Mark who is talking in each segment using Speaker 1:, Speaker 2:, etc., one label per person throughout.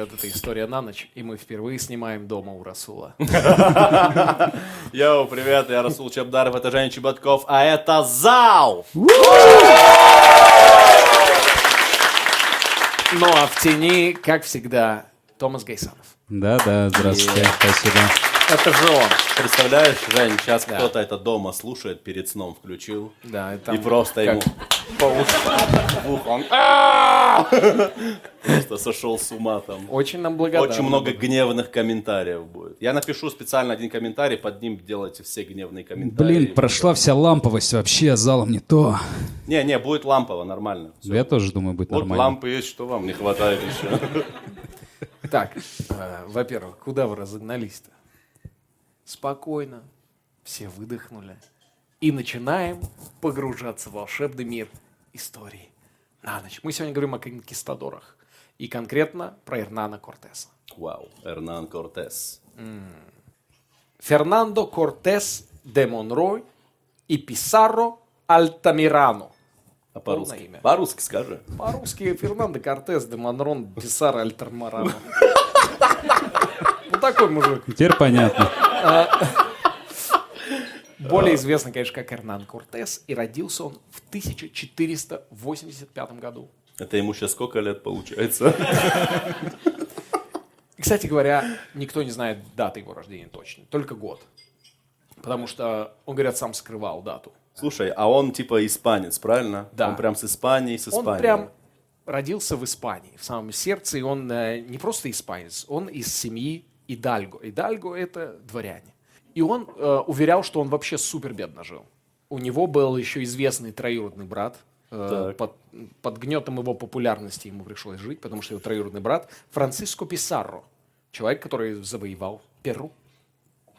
Speaker 1: А, привет, это «История на ночь», и мы впервые снимаем дома у Расула.
Speaker 2: Йоу, привет, я Расул Чабдаров, это Женя Чеботков, а это ЗАЛ!
Speaker 1: Ну а в тени, как всегда, Томас Гейсанов.
Speaker 3: Да-да, здравствуйте, спасибо.
Speaker 1: Это же он.
Speaker 2: Представляешь, Жень, сейчас кто-то это дома слушает, перед сном включил,
Speaker 1: Да, это
Speaker 2: и просто
Speaker 1: как
Speaker 2: ему
Speaker 1: по
Speaker 2: «А-а-а!» просто сошел с ума там.
Speaker 1: Очень нам благодарны.
Speaker 2: Очень много гневных комментариев будет. Я напишу специально один комментарий, под ним делайте все гневные комментарии.
Speaker 3: Блин, прошла вся ламповость вообще, залом не то.
Speaker 2: Не, не, будет лампово, нормально. Всё.
Speaker 3: Я тоже думаю, будет
Speaker 2: Вот
Speaker 3: нормально.
Speaker 2: лампы есть, что вам не хватает еще.
Speaker 1: Так, э, во-первых, куда вы разогнались-то? Спокойно, все выдохнули. И начинаем погружаться в волшебный мир истории на ночь. Мы сегодня говорим о конкистадорах. И конкретно про Эрнана Кортеса.
Speaker 2: Вау, Эрнан Кортес.
Speaker 1: Фернандо Кортес де Монрой и Писарро Альтамирано.
Speaker 2: А по-русски? По-русски скажи.
Speaker 1: По-русски Фернандо Кортес де Монрон Писарро Альтамирано. Вот такой мужик.
Speaker 3: Теперь понятно.
Speaker 1: Более известный, конечно, как Эрнан Кортес. И родился он в 1485 году.
Speaker 2: Это ему сейчас сколько лет получается?
Speaker 1: Кстати говоря, никто не знает даты его рождения точно, только год. Потому что, он, говорят, сам скрывал дату.
Speaker 2: Слушай, а он типа испанец, правильно?
Speaker 1: Да.
Speaker 2: Он прям с Испании, с Испании.
Speaker 1: Он прям родился в Испании, в самом сердце, и он э, не просто испанец, он из семьи Идальго. Идальго – это дворяне. И он э, уверял, что он вообще супер бедно жил. У него был еще известный троюродный брат. э, под, под гнетом его популярности ему пришлось жить, потому что его троюродный брат Франциско Писарро. Человек, который завоевал Перу.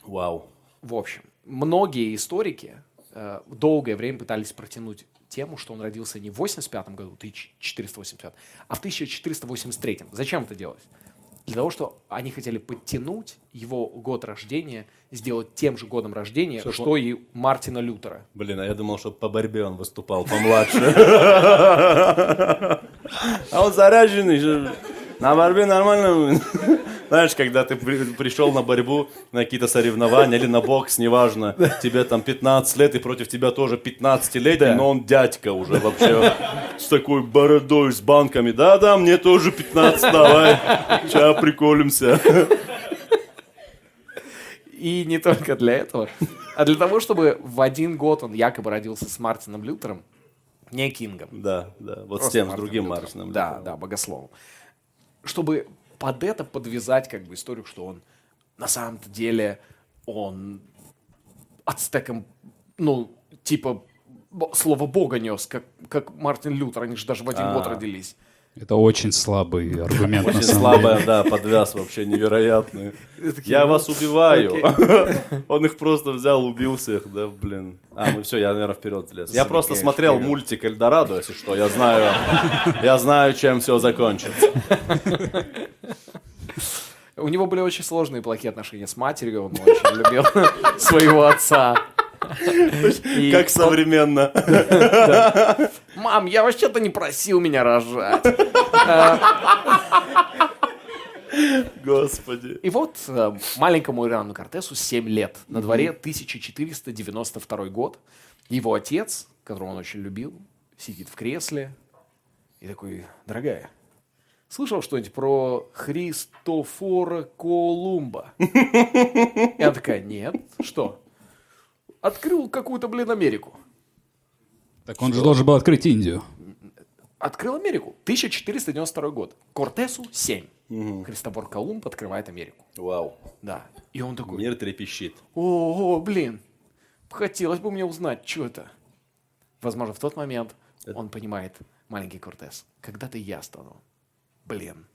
Speaker 2: Вау.
Speaker 1: В общем, многие историки э, долгое время пытались протянуть тему, что он родился не в 85 году, 1485, а в 1483. Зачем это делать? Для того, что они хотели подтянуть его год рождения, сделать тем же годом рождения,
Speaker 2: Чтоб
Speaker 1: что и Мартина Лютера.
Speaker 2: Блин, а я думал, что по борьбе он выступал помладше. А он заряженный же. На борьбе нормально. Знаешь, когда ты при- пришел на борьбу, на какие-то соревнования или на бокс, неважно, тебе там 15 лет, и против тебя тоже 15-летний,
Speaker 1: Да.
Speaker 2: но он дядька уже вообще с такой бородой, с банками. Да-да, мне тоже 15, давай, сейчас приколимся.
Speaker 1: И не только для этого, а для того, чтобы в один год он якобы родился с Мартином Лютером, не Кингом.
Speaker 2: Да, да, вот с тем, с другим. Мартином.
Speaker 1: Да,
Speaker 2: Лютером.
Speaker 1: да, богословом. Чтобы под это подвязать как бы историю, что он на самом-то деле он ацтекам, ну, типа слово Бога нес, как, как Мартин Лютер, они же даже в один
Speaker 2: А.
Speaker 1: год родились.
Speaker 3: Это очень слабый аргумент
Speaker 2: Очень слабая, да, подвяз вообще невероятный. Я вас убиваю. Он их просто взял, убил всех, да, блин. А, ну все, я, наверное, вперед влез. Я просто смотрел мультик Эльдорадо, если что, я знаю, я знаю, чем все закончится.
Speaker 1: У него были очень сложные плохие отношения с матерью, он очень любил своего отца. И
Speaker 2: Как современно.
Speaker 1: Мам, я вообще-то не просил меня рожать.
Speaker 2: Господи.
Speaker 1: И вот э, маленькому Ирану Кортесу 7 лет. На дворе 1492 год. Его отец, которого он очень любил, сидит в кресле и такой, дорогая, слышал что-нибудь про Христофора Колумба? Она такая, нет, что? Открыл какую-то, блин, Америку.
Speaker 3: Так он же должен был открыть Индию.
Speaker 1: Открыл Америку. 1492 год. Кортесу 7. Христофор Колумб открывает Америку.
Speaker 2: Вау.
Speaker 1: Да. И он такой,
Speaker 2: Мир трепещит.
Speaker 1: О, блин, хотелось бы мне узнать, что это. Возможно, в тот момент он понимает, маленький Кортес, когда-то я стану, блин,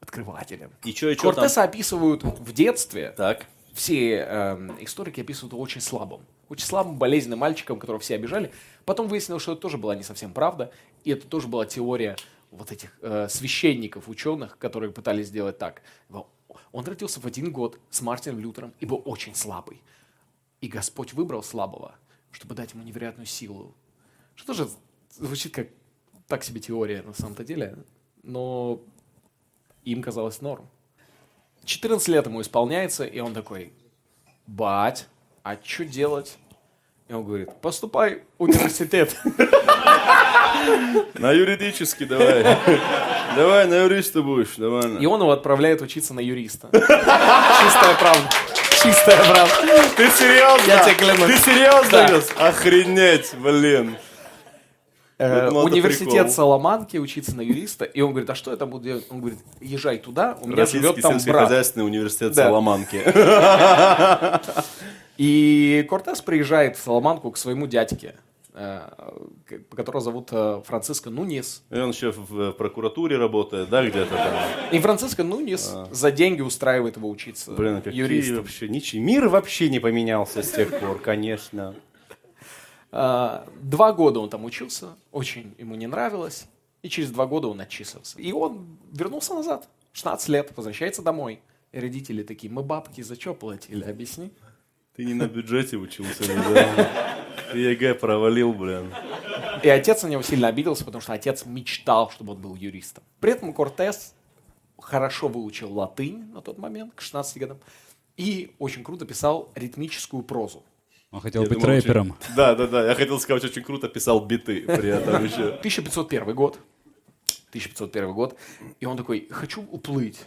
Speaker 1: открывателем.
Speaker 2: И чё, и чё там?
Speaker 1: Кортеса описывают в детстве,
Speaker 2: Так.
Speaker 1: Все эм, историки описывают его очень слабым. Очень слабым, болезненным мальчиком, которого все обижали. Потом выяснилось, что это тоже была не совсем правда. И это тоже была теория вот этих э, священников, ученых, которые пытались сделать так. Он родился в один год с Мартином Лютером и был очень слабый. И Господь выбрал слабого, чтобы дать ему невероятную силу. Что тоже звучит как так себе теория на самом-то деле. Но им казалось норм. 14 лет ему исполняется, и он такой, бать, а что делать? И он говорит, поступай в университет.
Speaker 2: На юридический давай. Давай, на юриста будешь, давай.
Speaker 1: И он его отправляет учиться на юриста. Чистая правда. Чистая правда.
Speaker 2: Ты серьезно?
Speaker 1: Я тебе клянусь.
Speaker 2: Ты серьезно?
Speaker 1: Да.
Speaker 2: Охренеть, блин.
Speaker 1: Э,
Speaker 2: Ну,
Speaker 1: Университет. Salamanки учиться на юриста. И он говорит, а что я там буду делать? Он говорит, езжай туда, у меня
Speaker 2: Российский
Speaker 1: живет там брат.
Speaker 2: сельскохозяйственный университет
Speaker 1: Да.
Speaker 2: Соломанки.
Speaker 1: И Кортес приезжает в Саламанку к своему дядьке, э, которого зовут э, Франциско Нунис.
Speaker 2: И он еще в прокуратуре работает, да, где-то там.
Speaker 1: И Франциско Нунис за деньги устраивает его учиться
Speaker 2: А. Блин, какие
Speaker 1: юристом.
Speaker 2: вообще ничего. Мир вообще не поменялся с тех пор, конечно.
Speaker 1: А, Два года он там учился, очень ему не нравилось, и через два года он отчислился. И он вернулся назад, 16 лет, возвращается домой. И родители такие, мы бабки за что платили, объясни.
Speaker 2: Ты не на бюджете учился, да? Ты ЕГЭ провалил, блин.
Speaker 1: И отец на него сильно обиделся, потому что отец мечтал, чтобы он был юристом. При этом Кортес хорошо выучил латынь на тот момент, к 16 годам, и очень круто писал ритмическую прозу.
Speaker 3: Он хотел
Speaker 2: Я
Speaker 3: быть
Speaker 2: думал, очень-
Speaker 3: рэпером.
Speaker 2: Да, да, да. Я хотел сказать, очень круто писал биты при этом еще.
Speaker 1: 1501 год. 1501 год. И он такой, хочу уплыть.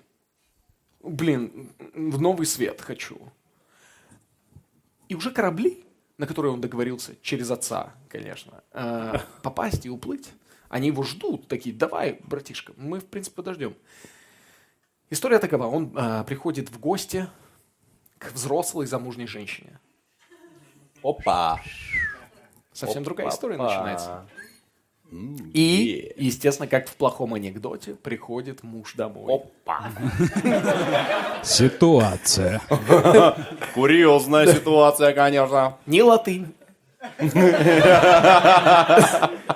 Speaker 1: Блин, в новый свет хочу. И уже корабли, на которые он договорился, через отца, конечно, э, попасть и уплыть, они его ждут, такие, давай, братишка, мы, в принципе, подождем. История такова, он э, приходит в гости к взрослой замужней женщине.
Speaker 2: Опа.
Speaker 1: Совсем другая история
Speaker 2: Опа.
Speaker 1: начинается. И, естественно, как в плохом анекдоте, приходит муж домой.
Speaker 2: Опа.
Speaker 3: Ситуация.
Speaker 2: Курьезная ситуация, конечно.
Speaker 1: Ни латынь,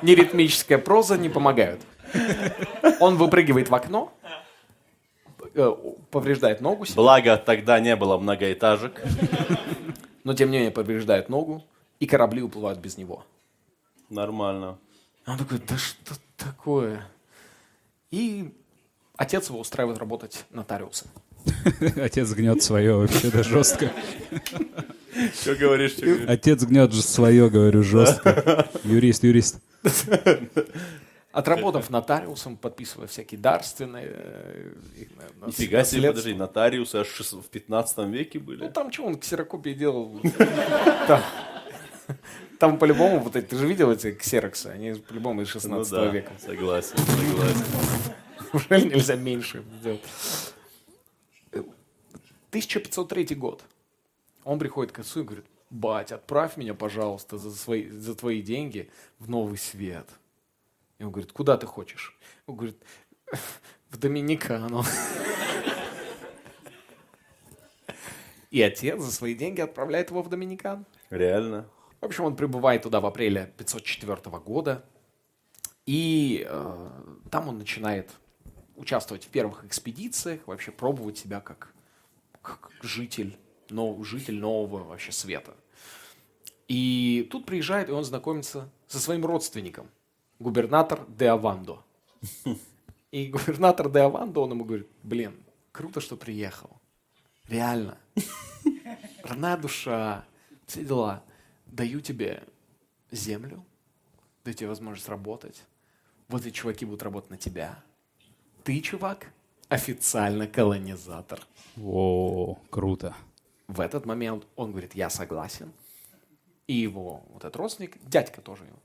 Speaker 1: ни ритмическая проза не помогают. Он выпрыгивает в окно, э, повреждает ногу, себе,
Speaker 2: Благо, тогда не было многоэтажек.
Speaker 1: Но тем не менее повреждает ногу, и корабли уплывают без него.
Speaker 2: Нормально.
Speaker 1: Он такой, да что такое? И отец его устраивает работать нотариусом.
Speaker 3: Отец гнет свое вообще, да, жестко.
Speaker 2: Что говоришь, что говоришь?
Speaker 3: Отец гнет же свое, говорю, жестко. Юрист, юрист.
Speaker 1: Отработав нотариусом, подписывая всякие дарственные... э, э,
Speaker 2: Нифига себе, подожди, нотариусы аж в 15 веке
Speaker 1: Ну
Speaker 2: были?
Speaker 1: там что, он ксерокопии делал? Там, по-любому, вот ты же видел эти ксероксы, они по-любому из 16
Speaker 2: Ну да,
Speaker 1: века.
Speaker 2: согласен, согласен.
Speaker 1: Неужели нельзя меньше сделать? 1503 год. Он приходит к отцу и говорит, бать, отправь меня, пожалуйста, за, свои, за твои деньги в новый свет. И он говорит, куда ты хочешь? Он говорит, в Доминикану. И отец за свои деньги отправляет его в Доминикан.
Speaker 2: Реально?
Speaker 1: В общем, он прибывает туда в апреле 504 года, и э, там он начинает участвовать в первых экспедициях, вообще пробовать себя как, как житель, нов, житель нового вообще света. И тут приезжает, и он знакомится со своим родственником, губернатор де Авандо. И губернатор де Авандо, он ему говорит, блин, круто, что приехал. Реально. Родная душа, все дела. Даю тебе землю, даю тебе возможность работать. Вот эти чуваки будут работать на тебя. Ты, чувак, официально колонизатор.
Speaker 3: О, круто.
Speaker 1: В этот момент он говорит, я согласен. И его вот этот родственник, дядька тоже его,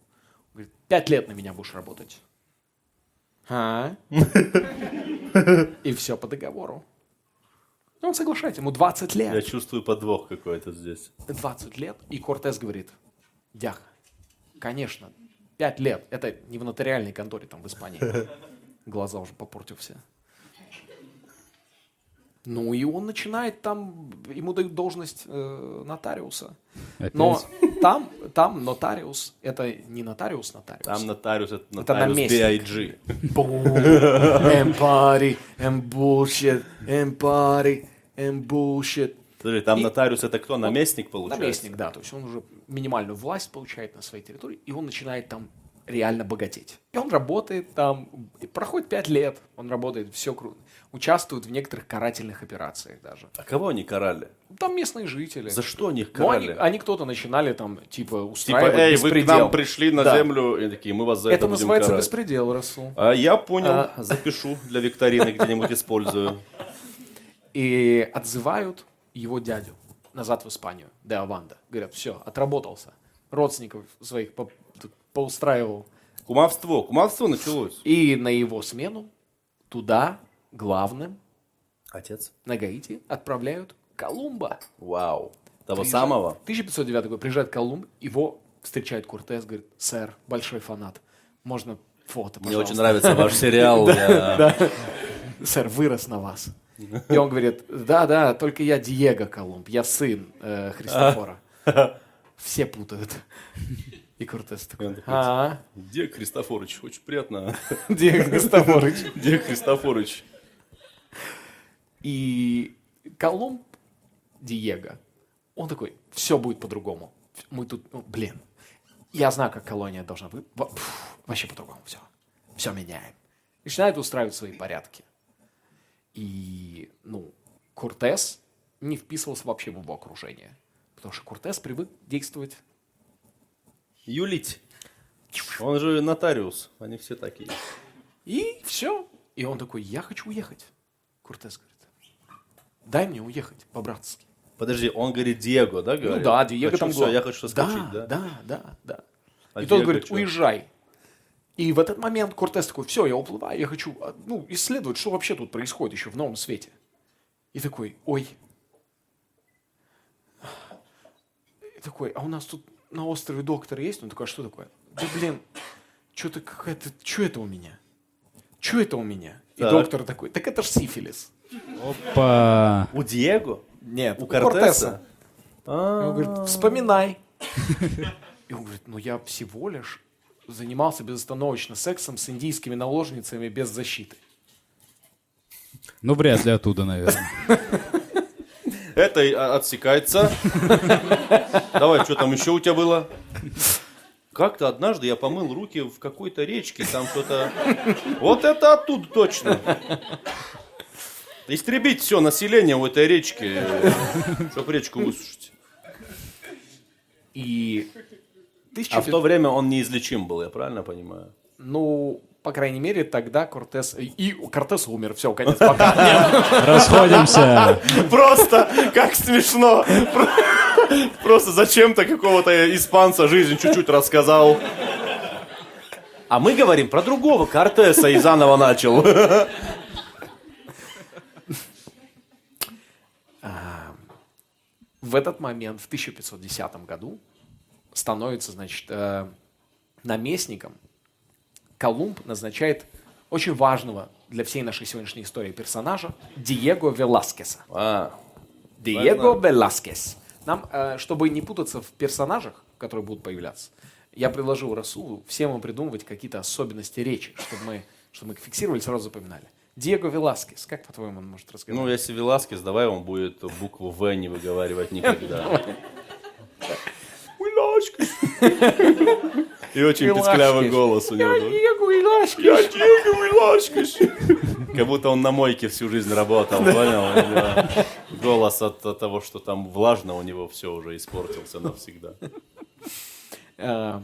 Speaker 1: говорит, пять лет на меня будешь работать. А? И все по договору. И он соглашается, ему 20 лет.
Speaker 2: Я чувствую подвох какой-то здесь.
Speaker 1: 20 лет, и Кортес говорит, дях, конечно, 5 лет, это не в нотариальной конторе там в Испании. Глаза уже попортил все. Ну и он начинает там, ему дают должность э, нотариуса.
Speaker 3: Опять?
Speaker 1: Но там, там нотариус, это не нотариус нотариус.
Speaker 2: Там нотариус, это нотариус. B.I.G.
Speaker 1: Бум, эмпари, эмбушет, эмпари, эмбушет.
Speaker 2: Подожди, там
Speaker 1: И-
Speaker 2: нотариус это кто? Наместник получается?
Speaker 1: Наместник, да, то есть он уже минимальную власть получает на своей территории, и он начинает там реально богатеть. И он работает там, и проходит пять лет, он работает, все круто. Участвуют в некоторых карательных операциях даже.
Speaker 2: А кого они карали?
Speaker 1: Там местные жители.
Speaker 2: За что они их
Speaker 1: Ну, они,
Speaker 2: карали?
Speaker 1: они кто-то начинали там, типа,
Speaker 2: Типа,
Speaker 1: устраивать
Speaker 2: эй, вы к
Speaker 1: беспредел.
Speaker 2: нам пришли на
Speaker 1: Да.
Speaker 2: землю, и такие, мы вас за это,
Speaker 1: Это
Speaker 2: будем
Speaker 1: называется
Speaker 2: карать.
Speaker 1: беспредел, Расул.
Speaker 2: А я понял,
Speaker 1: А.
Speaker 2: запишу для викторины, где-нибудь использую.
Speaker 1: И отзывают его дядю назад в Испанию, де Аванда. Говорят, все, отработался. Родственников своих по- поустраивал.
Speaker 2: Кумовство, кумовство началось.
Speaker 1: И на его смену туда главным
Speaker 2: Отец?
Speaker 1: на Гаити отправляют Колумба.
Speaker 2: Вау. Того
Speaker 1: Приезжает-
Speaker 2: самого?
Speaker 1: 1509 год. Приезжает Колумб, его встречает Кортес, говорит, сэр, большой фанат, можно фото,
Speaker 2: Мне
Speaker 1: пожалуйста?»
Speaker 2: очень нравится ваш сериал. я-
Speaker 1: Сэр, вырос на вас. И он говорит, да, да, только я Диего Колумб, я сын э, Христофора. Все путают. И Кортес такой, а,
Speaker 2: Где Христофорович? Очень приятно.
Speaker 1: Диего Христофорович.
Speaker 2: Где Христофорович?
Speaker 1: И Колумб, Диего, он такой, все будет по-другому. Мы тут, ну, блин, я знаю, как колония должна быть. Вообще по-другому все. Все меняем. Начинает устраивать свои порядки. И, ну, Кортес не вписывался вообще в его окружение. Потому что Кортес привык действовать
Speaker 2: Юлить. Он же нотариус. Они все такие.
Speaker 1: И все. И он такой, я хочу уехать. Говорит, дай мне уехать по-братски.
Speaker 2: Подожди, он говорит Диего, да, говорит?
Speaker 1: Ну да, Диего
Speaker 2: Хочу
Speaker 1: там глав-
Speaker 2: я хочу соскочить, да?
Speaker 1: Да, да, да.
Speaker 2: А
Speaker 1: и тот говорит,
Speaker 2: чё?
Speaker 1: уезжай. И в этот момент Кортес такой, все, я уплываю, я хочу а, ну, исследовать, что вообще тут происходит еще в новом свете. И такой, ой. И такой, а у нас тут на острове доктор есть? Он такой, а что такое? Да блин, что-то какая-то, что это у меня? Что это у меня? И
Speaker 2: Так.
Speaker 1: доктор такой, так это ж сифилис.
Speaker 3: Опа.
Speaker 2: У Диего?
Speaker 1: Нет,
Speaker 2: У
Speaker 1: у
Speaker 2: Кортеса?
Speaker 1: И он говорит, вспоминай. И он говорит, ну я всего лишь занимался безостановочно сексом с индийскими наложницами без защиты.
Speaker 3: Ну, вряд ли оттуда, наверное.
Speaker 2: Это а, отсекается. Давай, что там еще у тебя было? Как-то однажды я помыл руки в какой-то речке, там что-то... Вот это оттуда точно. Истребить все население у этой речки, чтобы речку высушить.
Speaker 1: И
Speaker 2: А в то время он неизлечим был, я правильно понимаю?
Speaker 1: ну, по крайней мере, тогда Кортес... И Кортес умер, все, конец, пока.
Speaker 3: Расходимся.
Speaker 2: Просто, как смешно. Про- Просто зачем-то какого-то испанца жизнь чуть-чуть рассказал. А мы говорим про другого Кортеса и заново начал.
Speaker 1: В этот момент, в 1510 году, становится, значит, э, наместником. Колумб назначает очень важного для всей нашей сегодняшней истории персонажа Диего Веласкеса.
Speaker 2: А,
Speaker 1: Диего Веласкес. Нам, э, чтобы не путаться в персонажах, которые будут появляться, я предложил Расулу всем им придумывать какие-то особенности речи, чтобы мы, чтобы мы их фиксировали, сразу запоминали. Диего Веласкес, как по-твоему он может разговаривать?
Speaker 2: ну если Веласкес, давай он будет букву В не выговаривать никогда. Веласкес. И очень песклявый голос у него. да?
Speaker 1: Диего Веласкес.
Speaker 2: Я Диего Веласкес. Как будто он на мойке всю жизнь работал, понял? Голос от того, что там влажно, у него все уже испортился навсегда.
Speaker 1: Э,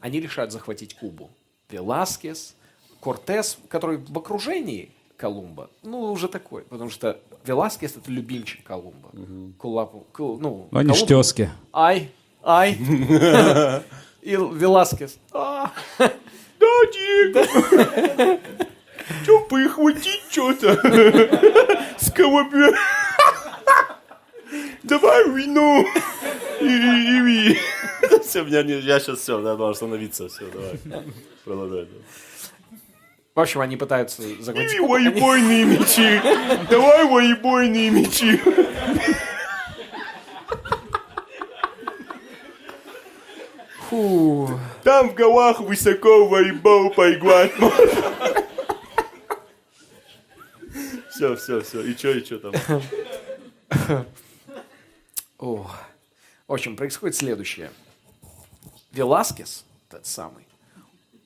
Speaker 1: Они решают захватить Кубу. Веласкес, Кортес, который в окружении Колумба, ну, уже такой, потому что Веласкес это любимчик Колумба. Кулапу- Кул- ну,
Speaker 3: Ну, Они тезки.
Speaker 1: Ай, ай. И Веласкес. «А,
Speaker 2: Да, Диего. Че, похватить что-то? С кого Давай вину. Все, меня не, я сейчас все, надо остановиться, все, давай. Продолжай.
Speaker 1: В общем, они пытаются захватить
Speaker 2: И
Speaker 1: Кубу. Они-
Speaker 2: воебойные мечи. Давай воебойные мечи.
Speaker 1: Фу.
Speaker 2: Там в горах высоко воебол поиграть можно. Все, все, все. И что, и что там?
Speaker 1: О. В общем, происходит следующее. Веласкес, тот самый,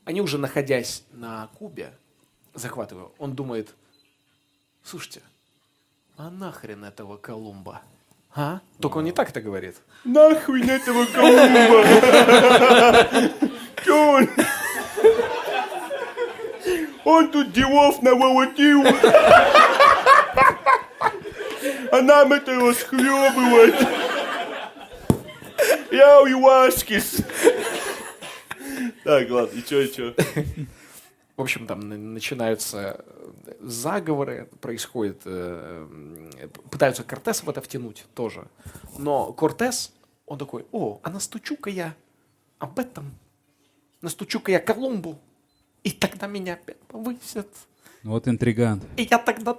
Speaker 1: они уже находясь на Кубе, захватывая, он думает, слушайте, а нахрен этого Колумба? А? Только он не так это говорит.
Speaker 2: Нахуй этого Колумба! Он? Тут делов наволотил. А нам это расхлебывать. Я Уиласкис. Так, ладно, и чё, и чё?
Speaker 1: В общем, там на- начинаются э, заговоры, происходит, э, м, пытаются Кортеса в это втянуть тоже. Но Кортес, он такой, о, а настучу-ка я об этом, настучу-ка я Колумбу, и тогда меня опять повысят.
Speaker 3: Вот интригант.
Speaker 1: И я тогда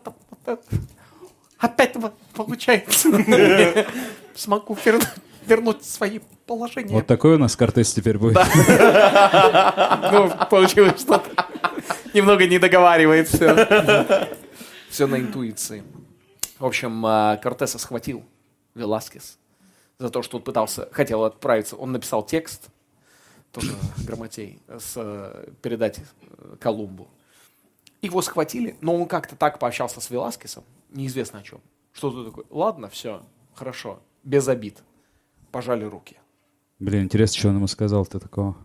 Speaker 1: опять получается смогу вернуть, вернуть свои положения.
Speaker 3: Вот такой у нас Кортес теперь будет.
Speaker 1: Ну, получилось что-то. Немного не договаривается. Все на интуиции. В общем, а, Кортеса схватил Веласкес за то, что он пытался, хотел отправиться. Он написал текст, тоже грамотей, с, э, передать э, Колумбу. Его схватили, но он как-то так пообщался с Веласкесом, неизвестно о чем. Что-то такое. Ладно, все, хорошо, без обид. Пожали руки.
Speaker 3: Блин, интересно, что он ему сказал-то такого.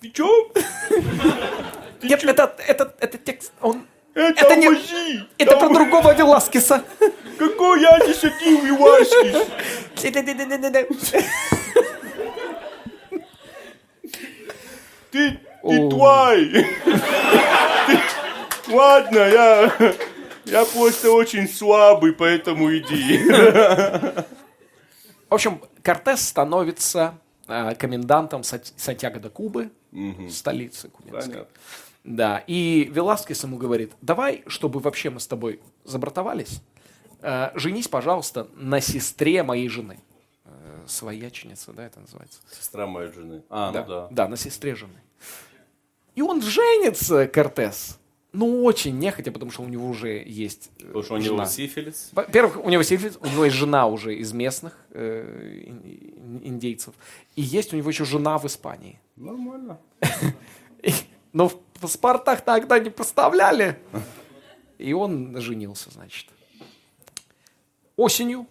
Speaker 2: Ты чё?
Speaker 1: Нет, это, это, это текст, он...
Speaker 2: Это,
Speaker 1: Это не-
Speaker 2: мужик!
Speaker 1: Это про другого Веласкеса.
Speaker 2: Какой я здесь один Уиласкис? Ты, ты твой. Ладно, я, я просто очень слабый, поэтому иди.
Speaker 1: В общем, Кортес становится э, комендантом Сантьяго де Кубы, столицы кубинской.
Speaker 2: Понятно.
Speaker 1: Да, и Веласкес ему говорит, давай, чтобы вообще мы с тобой забратовались, э, женись, пожалуйста, на сестре моей жены. Э, свояченица, да, это называется?
Speaker 2: Сестра моей жены. А,
Speaker 1: да,
Speaker 2: ну да.
Speaker 1: да, на сестре жены. И он женится, Кортес. Ну, очень нехотя, потому что у него уже есть э,
Speaker 2: Потому что у него сифилис.
Speaker 1: Во-первых, у него сифилис, у него есть жена уже из местных э, ин- ин- индейцев. И есть у него еще жена в Испании.
Speaker 2: Нормально.
Speaker 1: Но в паспортах тогда не поставляли. И он женился, значит. Осенью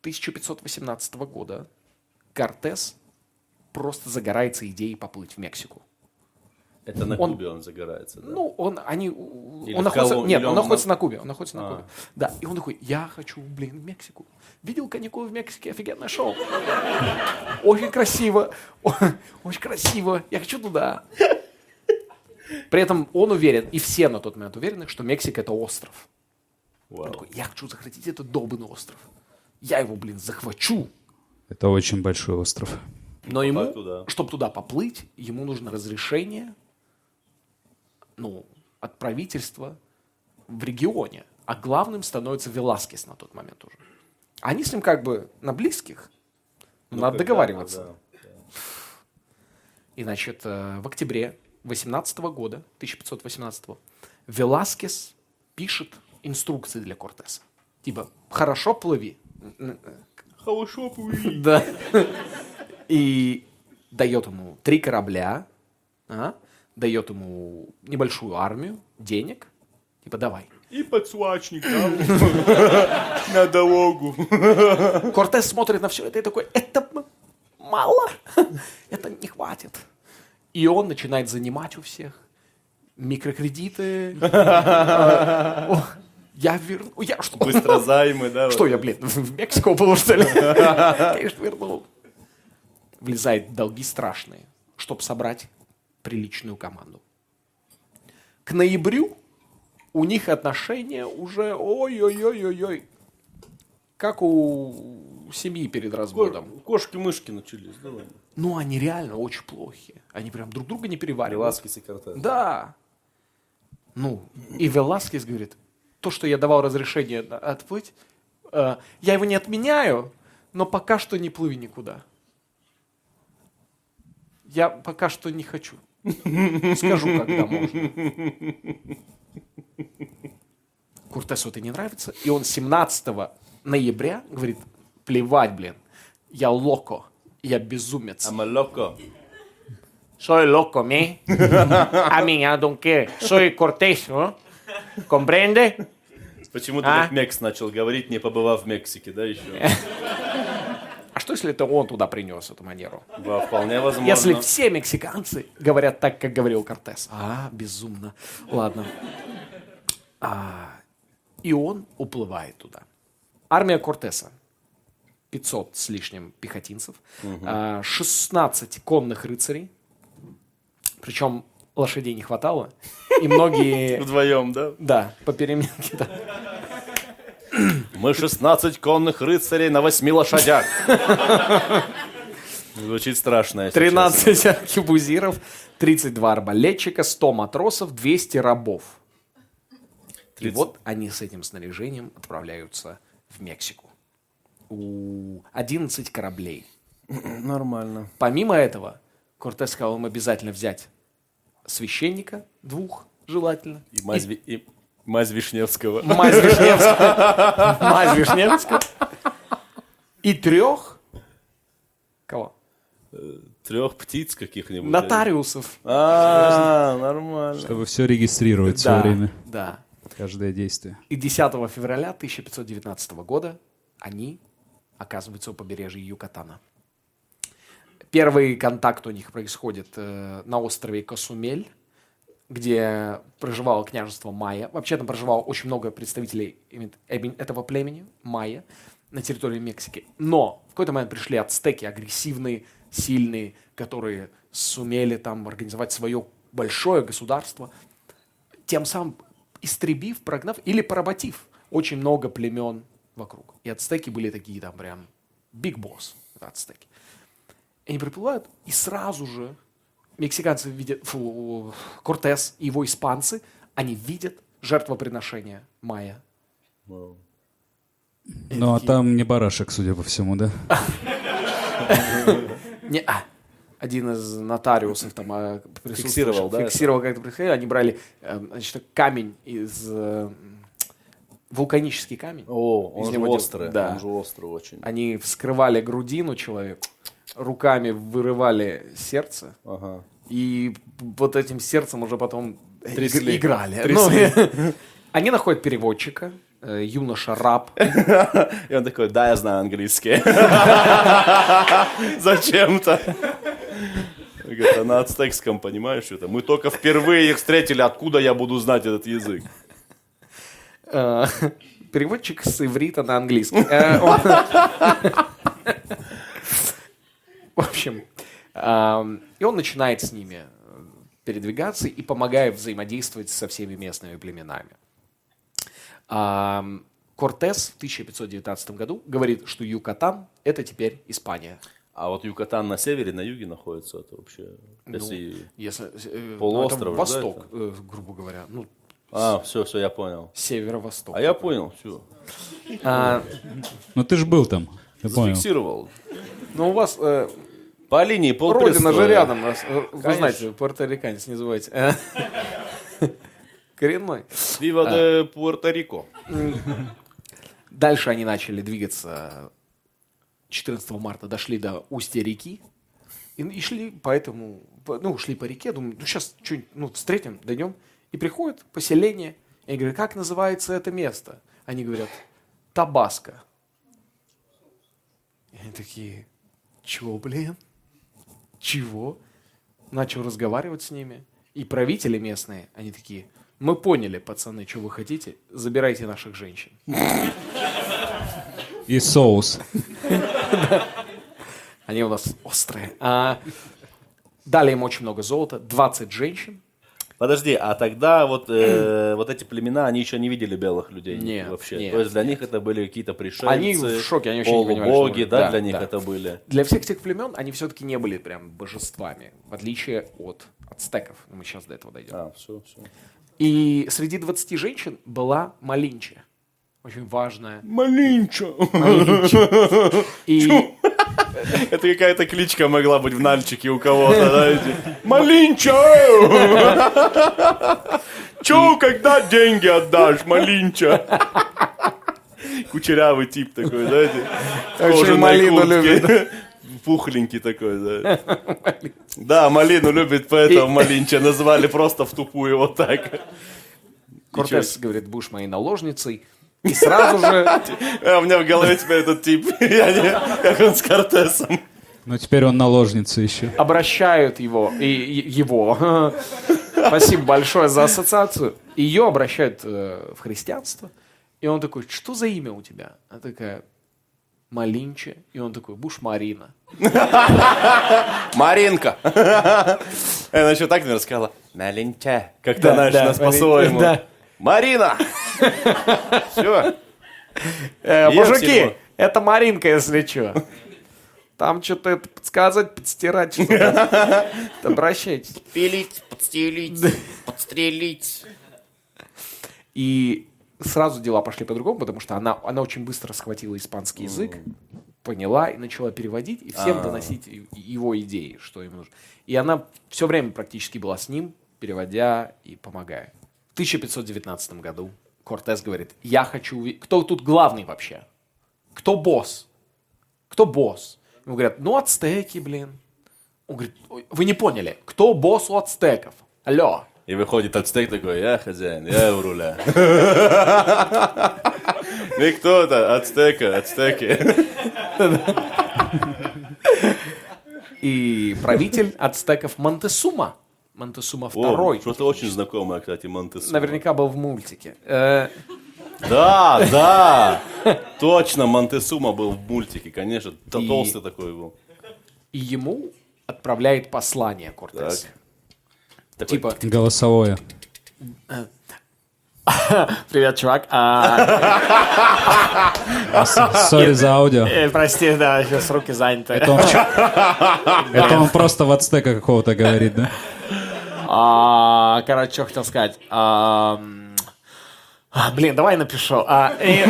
Speaker 1: 1518 года Кортес просто загорается идеей поплыть в Мексику.
Speaker 2: Это на
Speaker 1: Он-
Speaker 2: Кубе он загорается, да?
Speaker 1: Ну, он, они,
Speaker 2: Или
Speaker 1: он
Speaker 2: в
Speaker 1: находится,
Speaker 2: Колум-
Speaker 1: нет, он,
Speaker 2: он
Speaker 1: находится
Speaker 2: на-
Speaker 1: на Кубе, он находится на
Speaker 2: А.
Speaker 1: Кубе. Да, и он такой, я хочу, блин, в Мексику. Видел каникулы в Мексике, офигенное шоу. Очень красиво, очень красиво, я хочу туда. При этом он уверен, и все на тот момент уверены, что Мексика это остров. Он
Speaker 2: Вау.
Speaker 1: такой, я хочу захватить этот долбанный остров. Я его, блин, захвачу.
Speaker 3: Это очень большой остров.
Speaker 1: Но ему,
Speaker 2: факту, да.
Speaker 1: чтобы туда поплыть, ему нужно разрешение, ну, от правительства в регионе. А главным становится Веласкес на тот момент уже. Они с ним как бы на близких. но
Speaker 2: Ну,
Speaker 1: надо договариваться.
Speaker 2: да.
Speaker 1: И, значит, э, в октябре 18 года, 1518 Веласкес пишет инструкции для Кортеса. Типа, хорошо плыви. Н-
Speaker 2: Хорошо плыви.
Speaker 1: Да. И дает ему три корабля, а, дает ему небольшую армию, денег. Типа, давай.
Speaker 2: И подсвачник на дорогу.
Speaker 1: Кортес смотрит на все это и такой, это мало, это не хватит. И он начинает занимать у всех микрокредиты. Я верну, я что?
Speaker 2: Быстро займы, да?
Speaker 1: Что я, блин, в Мексику был, что ли? Конечно, вернул. Влезает долги страшные, чтобы собрать приличную команду. К ноябрю у них отношения уже ой-ой-ой-ой-ой. Как у семьи перед разводом.
Speaker 2: Ко- Кошки-мышки начались, да ладно.
Speaker 1: Ну, они реально очень плохие. Они прям друг друга не переваривают.
Speaker 2: Веласкес и Кортес.
Speaker 1: Да. Ну, и Веласкес говорит, то, что я давал разрешение отплыть, э, я его не отменяю, но пока что не плыви никуда. Я пока что не хочу. Скажу, когда можно. Куртесу это не нравится, и он 17 ноября говорит, плевать, блин, я локо, я безумец.
Speaker 2: I'm a loco.
Speaker 1: Soy loco, me. I mean, I don't care. Soy Cortés, ¿no? ¿Comprende?
Speaker 2: Почему ты
Speaker 1: А?
Speaker 2: как Мекс начал говорить, не побывав в Мексике, да, еще?
Speaker 1: А что, если это он туда принес эту манеру?
Speaker 2: Да, вполне возможно.
Speaker 1: Если все мексиканцы говорят так, как говорил Кортес. А, безумно. Ладно. А, и он уплывает туда. Армия Кортеса. 500 с лишним пехотинцев. а, 16 конных рыцарей. Причем лошадей не хватало. И многие...
Speaker 2: Вдвоем, да?
Speaker 1: Да, по переменке. да.
Speaker 2: Мы 16 конных рыцарей на 8 лошадях. Звучит страшно, если
Speaker 1: 13 аркебузиров, 32 арбалетчика, 100 матросов, 200 рабов. И
Speaker 2: 30.
Speaker 1: вот они с этим снаряжением отправляются в Мексику. У 11 кораблей.
Speaker 2: Нормально.
Speaker 1: Помимо этого, Кортес сказал им обязательно взять священника, двух желательно,
Speaker 2: И мазь, Ви- и мазь Вишневского.
Speaker 1: мазь Вишневского, мазь Вишневского и трех, кого?
Speaker 2: Трех птиц каких-нибудь.
Speaker 1: Нотариусов.
Speaker 2: А, нормально.
Speaker 3: Чтобы все регистрировать все
Speaker 1: Да,
Speaker 3: время,
Speaker 1: да.
Speaker 3: каждое действие.
Speaker 1: И 10 февраля 1519 года они оказываются у побережья Юкатана. Первый контакт у них происходит э, на острове Косумель, где проживало княжество Майя. Вообще там проживало очень много представителей этого племени, Майя, на территории Мексики. Но в какой-то момент пришли ацтеки, агрессивные, сильные, которые сумели там организовать свое большое государство, тем самым истребив, прогнав или поработив очень много племен вокруг. И ацтеки были такие там прям big boss, это ацтеки. И они приплывают, и сразу же мексиканцы видят, фу, Кортес и его испанцы, они видят жертвоприношение майя.
Speaker 3: Ну, а там не барашек, судя по всему, да?
Speaker 1: Не, а, один из нотариусов там а,
Speaker 2: Фиксировал, да,
Speaker 1: фиксировал, как это происходило. Они брали э, значит, камень из э, вулканический камень.
Speaker 2: О,
Speaker 1: Из
Speaker 2: он же
Speaker 1: него
Speaker 2: острый.
Speaker 1: да.
Speaker 2: Он же острый очень.
Speaker 1: Они вскрывали грудину человеку, руками вырывали сердце,
Speaker 2: Ага.
Speaker 1: и вот этим сердцем уже потом
Speaker 2: Трясли.
Speaker 1: иг- играли.
Speaker 2: Трясли.
Speaker 1: Ну, они находят переводчика, э, юноша раб.
Speaker 2: И он такой, да, я знаю английский. Зачем-то. Говорит, а на ацтекском, понимаешь, что-то? Мы только впервые их встретили, откуда я буду знать этот язык?
Speaker 1: Э, Переводчик с иврита на английский. Э, В общем, и он начинает с ними э, передвигаться и помогает взаимодействовать со всеми местными племенами. Ам, Кортес в 1519 году говорит, что Юкатан – это теперь Испания.
Speaker 2: А вот Юкатан на севере, на юге находится, это вообще,
Speaker 1: Ну,
Speaker 2: если...
Speaker 1: Если, э,
Speaker 2: Полуостров
Speaker 1: ну, это
Speaker 2: да,
Speaker 1: восток, э, грубо говоря. Ну,
Speaker 2: А, все, все, я понял.
Speaker 1: северо-восток.
Speaker 2: А я понял, все.
Speaker 1: А,
Speaker 3: Ну ты же был там, я понял.
Speaker 2: Зафиксировал.
Speaker 1: ну, у вас э,
Speaker 2: По линии
Speaker 1: Родина
Speaker 2: полпредства.
Speaker 1: же рядом. раз, э, Вы
Speaker 2: Конечно.
Speaker 1: знаете, пуэрториканец не забывайте. Э, Коренной.
Speaker 2: Вива де Пуэрто-Рико.
Speaker 1: Дальше они начали двигаться 14 марта, дошли до устья реки. И, и шли по этому, ну, шли по реке, думаю, ну, сейчас что-нибудь, ну, встретим, дойдем. И приходит поселение, и я говорю, как называется это место? Они говорят, Табаско. И они такие, чего, блин? Чего? Начал разговаривать с ними. И правители местные, они такие, мы поняли, пацаны, что вы хотите, забирайте наших женщин.
Speaker 3: И соус.
Speaker 1: Они у нас острые. А, дали им очень много золота, 20 женщин.
Speaker 2: Подожди, а тогда вот, э, вот эти племена, они еще не видели белых людей
Speaker 1: Нет,
Speaker 2: вообще.
Speaker 1: нет,
Speaker 2: То есть для них это были какие-то пришельцы,
Speaker 1: Они в шоке, они вообще не понимали, что-
Speaker 2: да,
Speaker 1: да,
Speaker 2: для них
Speaker 1: да.
Speaker 2: это были.
Speaker 1: Для всех этих племен они все-таки не были прям божествами, в отличие от ацтеков. Мы сейчас до этого дойдем.
Speaker 2: А, все, все.
Speaker 1: И среди 20 женщин была Малинча. Очень важная.
Speaker 2: Малинча.
Speaker 1: И
Speaker 2: Это какая-то кличка могла быть в Нальчике у кого-то, знаете. Малинча! Чё, когда деньги отдашь, Малинча? Кучерявый тип такой, знаете.
Speaker 1: Очень малину любит.
Speaker 2: Пухленький такой, да. Да, малину любит, поэтому Малинча назвали просто в тупую вот так.
Speaker 1: Кортес говорит, будешь моей наложницей. И сразу же
Speaker 2: А у меня в голове теперь этот тип. Я не- Как он с Кортесом.
Speaker 3: Но теперь он наложница еще.
Speaker 1: обращают его, и, и- его, спасибо большое за ассоциацию, ее обращают э, в христианство, и он такой, что за имя у тебя? Она такая, Малинче, и он такой, Буш Марина.
Speaker 2: Маринка. Она еще так, наверное, сказала. Маленька. Как-то,
Speaker 1: да,
Speaker 2: нас по-своему.
Speaker 1: да.
Speaker 2: Марина! Все.
Speaker 1: Э, мужики, это Маринка, если что. Там что-то это подсказать, подстирать, что-то. Обращайтесь.
Speaker 4: Пилить, подстелить, подстрелить.
Speaker 1: И сразу дела пошли по-другому, потому что она, она очень быстро схватила испанский язык, поняла и начала переводить и всем доносить и- его идеи, что им нужно. И она все время практически была с ним, переводя и помогая. В 1519 году Кортес говорит, я хочу... уви- Кто тут главный вообще? Кто босс? Кто босс? Ему говорят, ну, ацтеки, блин. Он говорит, «Ой, вы не поняли, кто босс у ацтеков? Алло.
Speaker 2: И выходит ацтек такой, я хозяин, я у руля. Кто это? Ацтека, ацтеки.
Speaker 1: И правитель ацтеков Монтесума. Монтесума второй.
Speaker 2: что-то очень знакомое, кстати, Монтесума.
Speaker 1: Наверняка был в мультике. Э,
Speaker 2: Да, да. Точно, Монтесума был в мультике, конечно.
Speaker 1: И-
Speaker 2: Толстый такой был.
Speaker 1: И ему отправляет послание Кортес.
Speaker 2: Так. Такой,
Speaker 1: Типа,
Speaker 3: Голосовое.
Speaker 1: привет, чувак. А,
Speaker 3: Сори за аудио.
Speaker 1: э, прости, да, сейчас руки заняты.
Speaker 3: Это он, это он просто в ацтека какого-то говорит, да?
Speaker 1: А, короче, что хотел сказать. А, блин, давай напишу. А, и,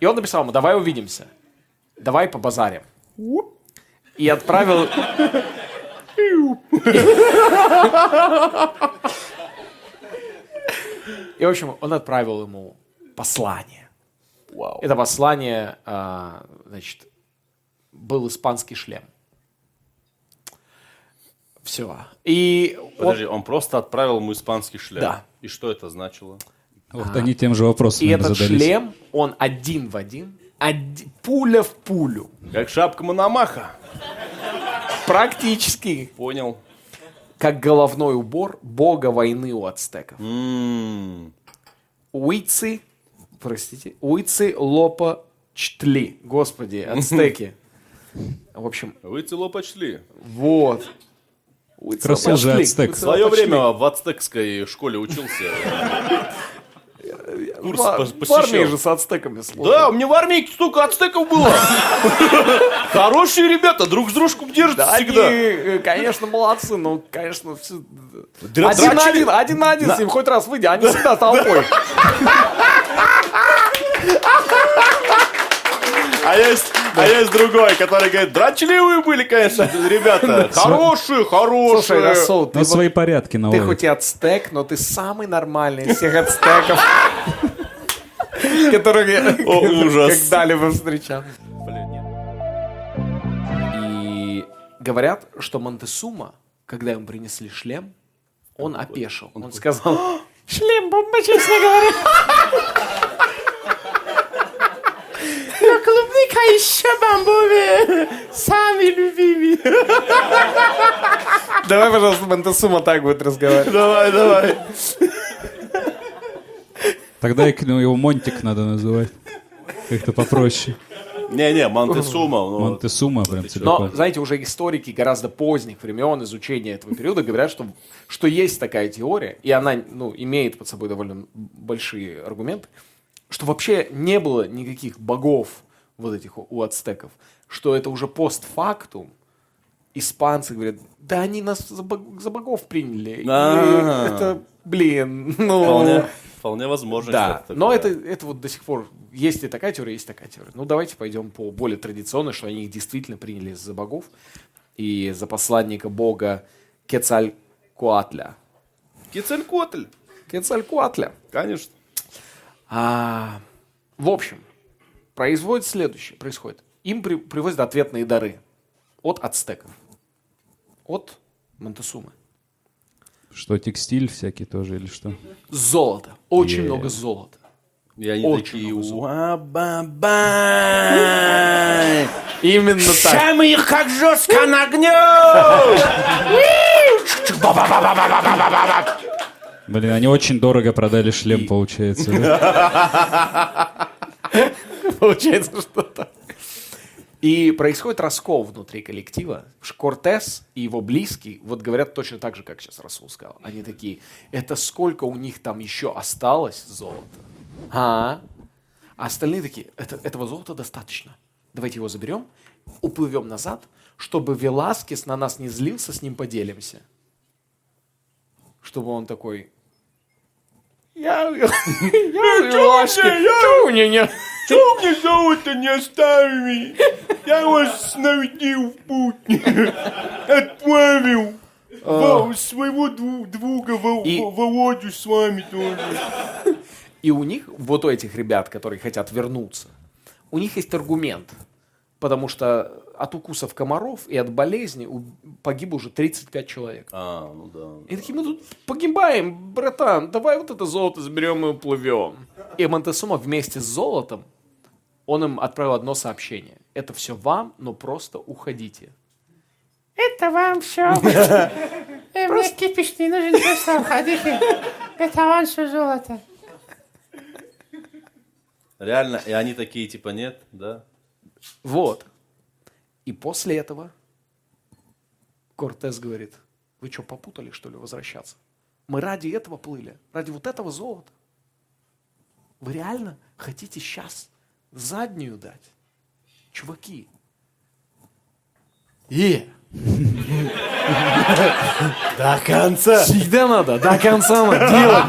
Speaker 1: и он написал ему, давай увидимся. Давай побазарим. И отправил... И, в общем, он отправил ему послание.
Speaker 2: Вау.
Speaker 1: Это послание, а, значит, был испанский шлем. Все. И он-
Speaker 2: Подожди, он просто отправил ему испанский шлем.
Speaker 1: Да.
Speaker 2: И что это значило?
Speaker 3: Вот они тем же вопросом
Speaker 1: И этот
Speaker 3: задались.
Speaker 1: шлем, он один в один, оди- пуля в пулю.
Speaker 2: Как шапка Мономаха.
Speaker 1: Практически
Speaker 2: Понял.
Speaker 1: как головной убор бога войны у ацтеков.
Speaker 2: М,
Speaker 1: Уицы, простите, Уицы Лопа Чтли. Господи, ацтеки. В общем,
Speaker 2: Вы цело почли.
Speaker 1: вот.
Speaker 3: Уже
Speaker 1: Чтли.
Speaker 3: ацтек.
Speaker 2: В свое время в ацтекской школе учился. Курс
Speaker 1: В-
Speaker 2: пос-
Speaker 1: В армии
Speaker 2: посещал.
Speaker 1: же с ацтеками служил.
Speaker 2: Да, у меня в армии столько ацтеков было. Хорошие ребята, друг с дружком держатся
Speaker 1: Да, они,
Speaker 2: всегда.
Speaker 1: э, конечно, молодцы, но, конечно, все... Один на один, один на один с ним хоть раз выйди, они всегда толпой.
Speaker 2: А есть, а есть другой, который говорит, дрочливые были, конечно, ребята. Хорошие, хорошие.
Speaker 1: Слушай, Расул, ты,
Speaker 3: свои порядки
Speaker 1: ты
Speaker 3: наводят.
Speaker 1: хоть и ацтек, но ты самый нормальный из всех ацтеков, которых я когда-либо встречал. И говорят, что Монтесума, когда ему принесли шлем, он опешил. Он сказал, шлем бомба, честно говоря. Но клубника еще бомбовее. Сами любимые. Давай, пожалуйста, Монтесума так будет разговаривать.
Speaker 2: Давай, давай.
Speaker 3: Тогда ну, его Монтик надо называть. Как-то попроще.
Speaker 2: Не-не, Монтесума. ну,
Speaker 3: Монтесума прям
Speaker 1: Но,
Speaker 3: целиком.
Speaker 1: знаете, уже историки гораздо поздних времен изучения этого периода говорят, что, что есть такая теория, и она ну, имеет под собой довольно большие аргументы, что вообще не было никаких богов вот этих у- ацтеков, что это уже постфактум, испанцы говорят, да они нас за, бог- за богов приняли. И это, блин, ну...
Speaker 2: Вполне, вполне возможно.
Speaker 1: Да, но это, это вот до сих пор есть и такая теория, есть такая теория. Ну, давайте пойдем по более традиционной, что они их действительно приняли за богов и за посланника бога Кецалькуатля.
Speaker 2: Кицелькотль.
Speaker 1: Кецалькуатля.
Speaker 2: Конечно.
Speaker 1: А, в общем, производит следующее, происходит. Им при- привозят ответные дары от ацтеков, от Монтесумы.
Speaker 3: Что, текстиль всякий тоже или что?
Speaker 1: Золото, очень
Speaker 3: Е.
Speaker 1: много золота.
Speaker 2: И они
Speaker 1: Очень
Speaker 2: такие,
Speaker 1: много золота.
Speaker 2: «Уа-ба-бай!
Speaker 1: Именно так.
Speaker 2: Ща мы их как жестко нагнем!
Speaker 3: Блин, они очень дорого продали шлем, получается.
Speaker 1: Получается, что так. И происходит раскол внутри коллектива. Кортес и его близкие вот говорят точно так же, как сейчас Расул сказал. Они такие, это сколько у них там еще осталось золота? А? А остальные такие, это, этого золота достаточно. Давайте его заберем, уплывем назад, чтобы Веласкес на нас не злился, с ним поделимся. Чтобы он такой... Я, я, чё у меня?
Speaker 2: Чего мне золото не оставили? Я вас снарядил в путь. Отправил. Во- Своего дву- друга
Speaker 1: И-
Speaker 2: Володю с вами тоже.
Speaker 1: И у них, вот у этих ребят, которые хотят вернуться, у них есть аргумент. Потому что от укусов комаров и от болезни погибло уже 35 человек.
Speaker 2: А, ну да.
Speaker 1: И такие, мы тут погибаем, братан, давай вот это золото заберем и уплывем. И Монтесума вместе с золотом, он им отправил одно сообщение. Это все вам, но просто уходите.
Speaker 5: Это вам все. Мне кипиш не нужен, просто уходите. Это вам все золото.
Speaker 2: Реально, и они такие, типа, нет, да?
Speaker 1: Вот. И после этого Кортес говорит, вы что, попутали, что ли, возвращаться? Мы ради этого плыли, ради вот этого золота. Вы реально хотите сейчас заднюю дать? Чуваки. Е,
Speaker 2: До конца.
Speaker 1: всегда надо до конца надо делать.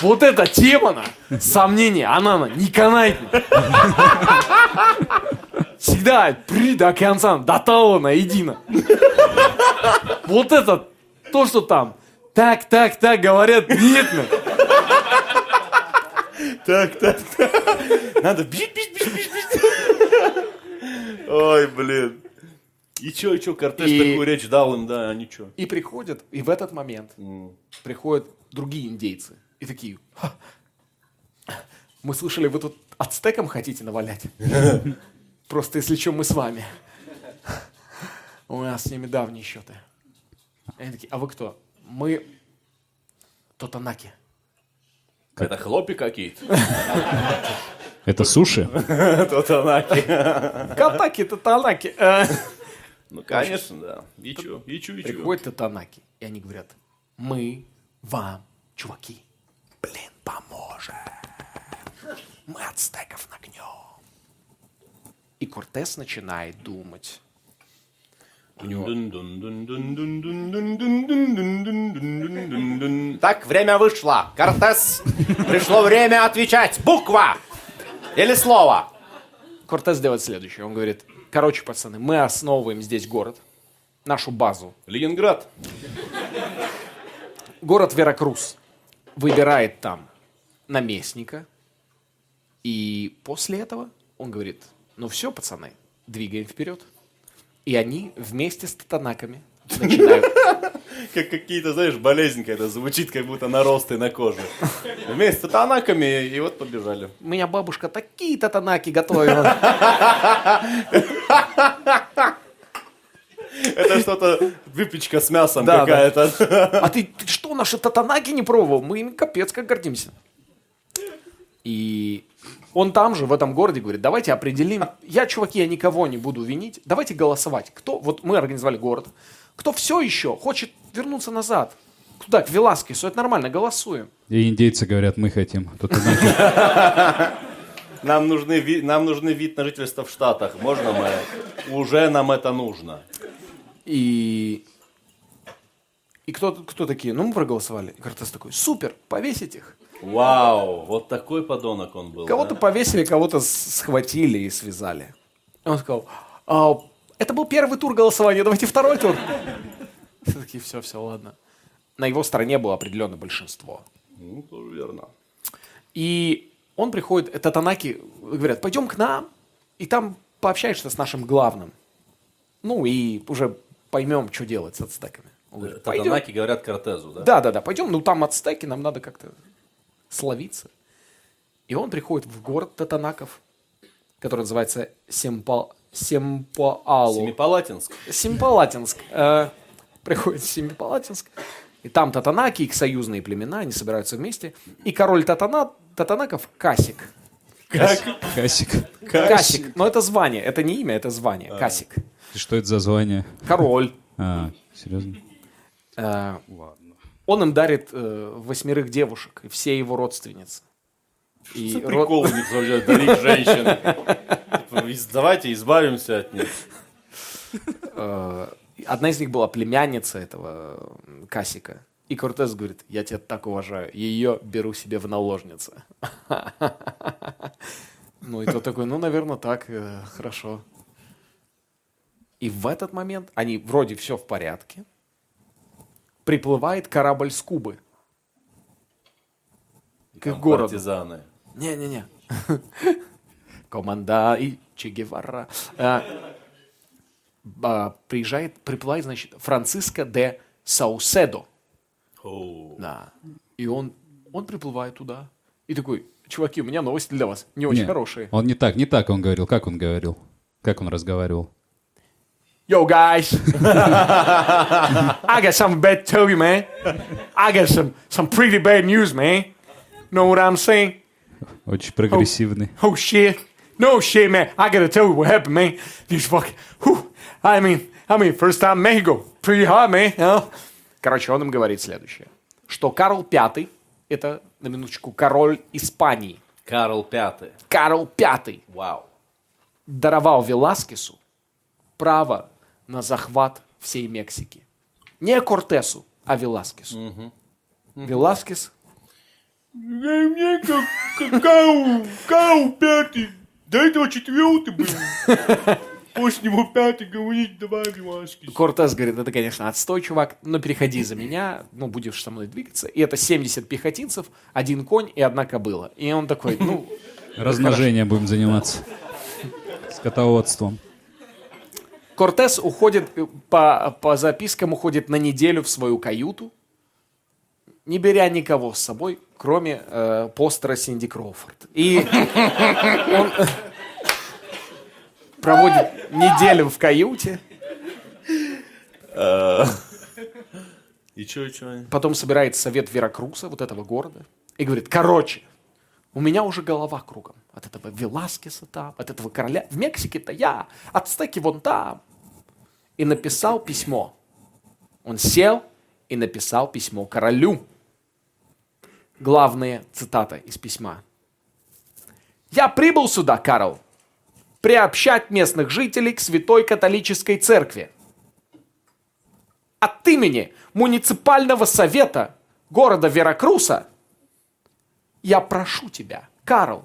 Speaker 1: Вот эта тема, на, сомнение, она на, не канает. Всегда при до конца, до того на едино. Вот это, то, что там, так, так, так говорят, нет, на.
Speaker 2: Так, так, так. Надо бить, бить, бить, бить, бить. Ой, блин. И чё, и чё, Кортес
Speaker 1: И-
Speaker 2: такую речь дал им, да, они чё?
Speaker 1: И приходят, и в этот момент приходят другие индейцы. И такие, «Ха, мы слышали, вы тут ацтекам хотите навалять? Просто если что, мы с вами. У нас с ними давние счеты. И Они такие, а вы кто? Мы Тотанаки.
Speaker 2: Это хлопи какие-то.
Speaker 3: Это суши?
Speaker 2: Тотанаки.
Speaker 1: Катаки, Тотанаки. Э.
Speaker 2: Ну, конечно, да. И чё, и чё, и чё.
Speaker 1: Приходят Тотанаки, и они говорят, мы вам, чуваки, блин, поможем. Мы ацтеков нагнем. И Кортес начинает думать.
Speaker 4: Так, время вышло. Кортес, пришло время отвечать. Буква или слово.
Speaker 1: Кортес делает следующее. Он говорит, короче, пацаны, мы основываем здесь город, нашу базу.
Speaker 2: Ленинград.
Speaker 1: Город Веракрус выбирает там наместника. И после этого он говорит, ну все, пацаны, двигаем вперед. И они вместе с татанаками начинают
Speaker 2: Как какие-то, знаешь, болезнь когда звучит, как будто наросты на коже. Вместе с танаками, и вот побежали.
Speaker 1: У меня бабушка такие татанаки готовила.
Speaker 2: Это что-то выпечка с мясом
Speaker 1: Да,
Speaker 2: какая-то.
Speaker 1: А ты, ты что, наши татанаки не пробовал? Мы ими капец как гордимся. И он там же, в этом городе, говорит, давайте определим. Я, чуваки, я никого не буду винить. Давайте голосовать. Кто, вот мы организовали город. Кто все еще хочет вернуться назад? Туда, к Веласкесу. Это нормально, голосуем.
Speaker 3: И индейцы говорят, мы хотим.
Speaker 2: Нам нужны, ви- нам нужны вид на жительство в Штатах. Можно мы? Уже нам это нужно.
Speaker 1: И... И кто, кто такие? Ну, мы проголосовали. И Кортес такой, супер, повесить их.
Speaker 2: Вау, вот такой подонок он был.
Speaker 1: Кого-то
Speaker 2: да?
Speaker 1: повесили, кого-то схватили и связали. Он сказал, «А, это был первый тур голосования, давайте второй тур. Все такие, все, все, ладно. На его стороне было определенное большинство.
Speaker 2: Ну, тоже верно.
Speaker 1: И он приходит, это Танаки, говорят, пойдем к нам, и там пообщаешься с нашим главным. Ну, и уже поймем, что делать с ацтеками.
Speaker 2: Татанаки говорят Кортезу, да?
Speaker 1: Да, да, да, пойдем, ну там ацтеки, нам надо как-то словиться. И он приходит в город Татанаков, который называется Семпа... Семпоалу.
Speaker 2: Семипалатинск.
Speaker 1: Семипалатинск. Э, приходит в Семипалатинск, и там Татанаки, их союзные племена, они собираются вместе. И король Татана, Татанаков Касик.
Speaker 3: Касик.
Speaker 1: Касик. Но это звание, это не имя, это звание. Касик.
Speaker 3: И Что это за звание?
Speaker 1: Король.
Speaker 3: А, серьезно?
Speaker 1: Э, Он им дарит э, восьмерых девушек, и все его родственницы. И
Speaker 2: Что
Speaker 1: род-
Speaker 2: прикол у них вообще дарить женщин? Давайте избавимся от них.
Speaker 1: э, одна из них была племянница этого Касика. И Кортес говорит, я тебя так уважаю, ее беру себе в наложницы. Ну и тот такой, ну, наверное, так, э, хорошо. И в этот момент, они вроде все в порядке, приплывает корабль с Кубы. К их городу.
Speaker 2: Партизаны.
Speaker 1: Не-не-не. Команда и Че Гевара. А, а, приезжает, приплывает, значит, Франциско де Сауседо. Да. И он, он приплывает туда. И такой, чуваки, у меня новости для вас. Не очень
Speaker 3: Не,
Speaker 1: хорошие.
Speaker 3: Он не так, не так он говорил. Как он говорил? Как он разговаривал?
Speaker 1: Yo, guys. I got something bad to tell you, man. I got some, some pretty bad news, man. Know what I'm saying?
Speaker 3: Очень прогрессивный.
Speaker 1: Oh shit. No shit, man. I gotta tell you what happened, man. These fucking. Whew. I mean, I mean, first time in Mexico. Pretty hot, man. You know? Короче, он им говорит следующее. Что Карл V, это, на минуточку, король Испании.
Speaker 2: Карл Пятый.
Speaker 1: Карл V
Speaker 2: Вау.
Speaker 1: даровал Веласкесу право на захват всей Мексики. Не Кортесу, а Веласкесу. Веласкес
Speaker 2: Мне как Кау, Кау Пятый. До этого четвертый был. После него пятый говорит, давай, Вилашки.
Speaker 1: Кортес говорит, это, конечно, отстой, чувак, но переходи за меня, ну, будешь со мной двигаться. И это 70 пехотинцев, один конь и одна кобыла. И он такой, ну,
Speaker 3: Размножением будем заниматься. Скотоводством.
Speaker 1: Кортес уходит, э, по, по запискам уходит на неделю в свою каюту, не беря никого с собой, кроме э, постера Синди Кроуфорд. И он проводит неделю в каюте,
Speaker 2: И чё, и чё?
Speaker 1: потом собирает совет Веракруса, вот этого города, и говорит, короче, у меня уже голова кругом. От этого Веласкеса там, от этого короля. В Мексике-то я, ацтеки вон там. И написал письмо. Он сел и написал письмо королю. Главная цитата из письма. «Я прибыл сюда, Карл, приобщать местных жителей к святой католической церкви от имени муниципального совета города Веракруса я прошу тебя, Карл,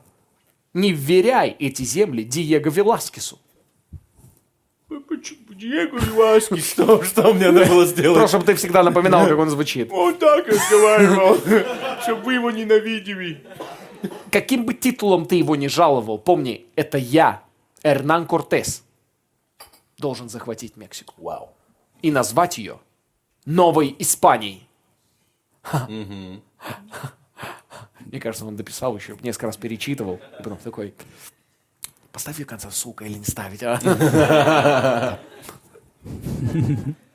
Speaker 1: не вверяй эти земли Диего Веласкесу.
Speaker 2: Диего Вилашки? Что, что мне надо было сделать?
Speaker 1: Просто чтобы ты всегда напоминал, как он звучит.
Speaker 2: Он так разговаривал, чтобы вы его ненавидели.
Speaker 1: Каким бы титулом ты его не жаловал, помни, это я, Эрнан Кортес, должен захватить Мексику
Speaker 2: Вау.
Speaker 1: и назвать ее Новой Испанией. Мне кажется, он дописал еще, несколько раз перечитывал, и потом такой, поставь ее в конце, сука, или не ставить, а?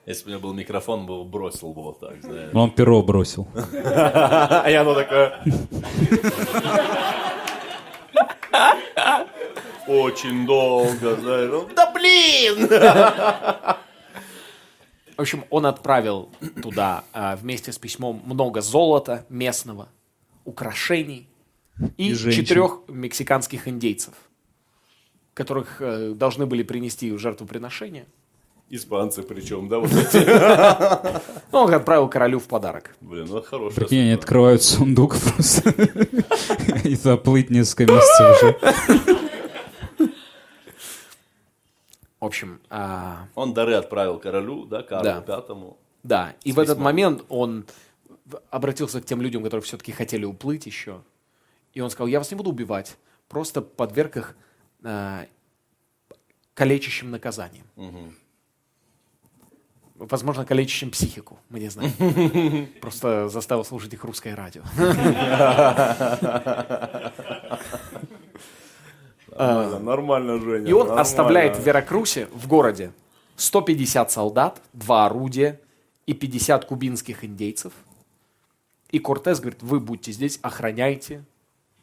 Speaker 2: Если бы у меня был микрофон, бы его бросил бы вот так, знаешь.
Speaker 3: Он перо бросил.
Speaker 2: И оно такое... Очень долго, знаешь. ну, Да блин!
Speaker 1: В общем, он отправил туда а, вместе с письмом много золота местного, украшений и,
Speaker 3: И женщин.
Speaker 1: четырех мексиканских индейцев, которых э, должны были принести в жертвоприношение.
Speaker 2: Испанцы причем, да, вот эти.
Speaker 1: Ну, он отправил королю в подарок.
Speaker 2: Блин, ну это хорошая
Speaker 3: Прикинь, они открывают сундук просто. И заплыть несколько месяцев уже.
Speaker 1: В общем, а,
Speaker 2: Он дары отправил королю, да, Карлу. Пятому.
Speaker 1: да, и в этот момент он обратился к тем людям, которые все-таки хотели уплыть еще. И он сказал, я вас не буду убивать, просто подверг их а, калечащим наказаниям. Возможно, калечащим психику, мы не знаем. Просто заставил слушать их русское радио.
Speaker 2: Нормально, нормально, Женя.
Speaker 1: И он оставляет в Веракрусе, в городе, 150 солдат, два орудия и 50 кубинских индейцев. И Кортес говорит, вы будьте здесь, охраняйте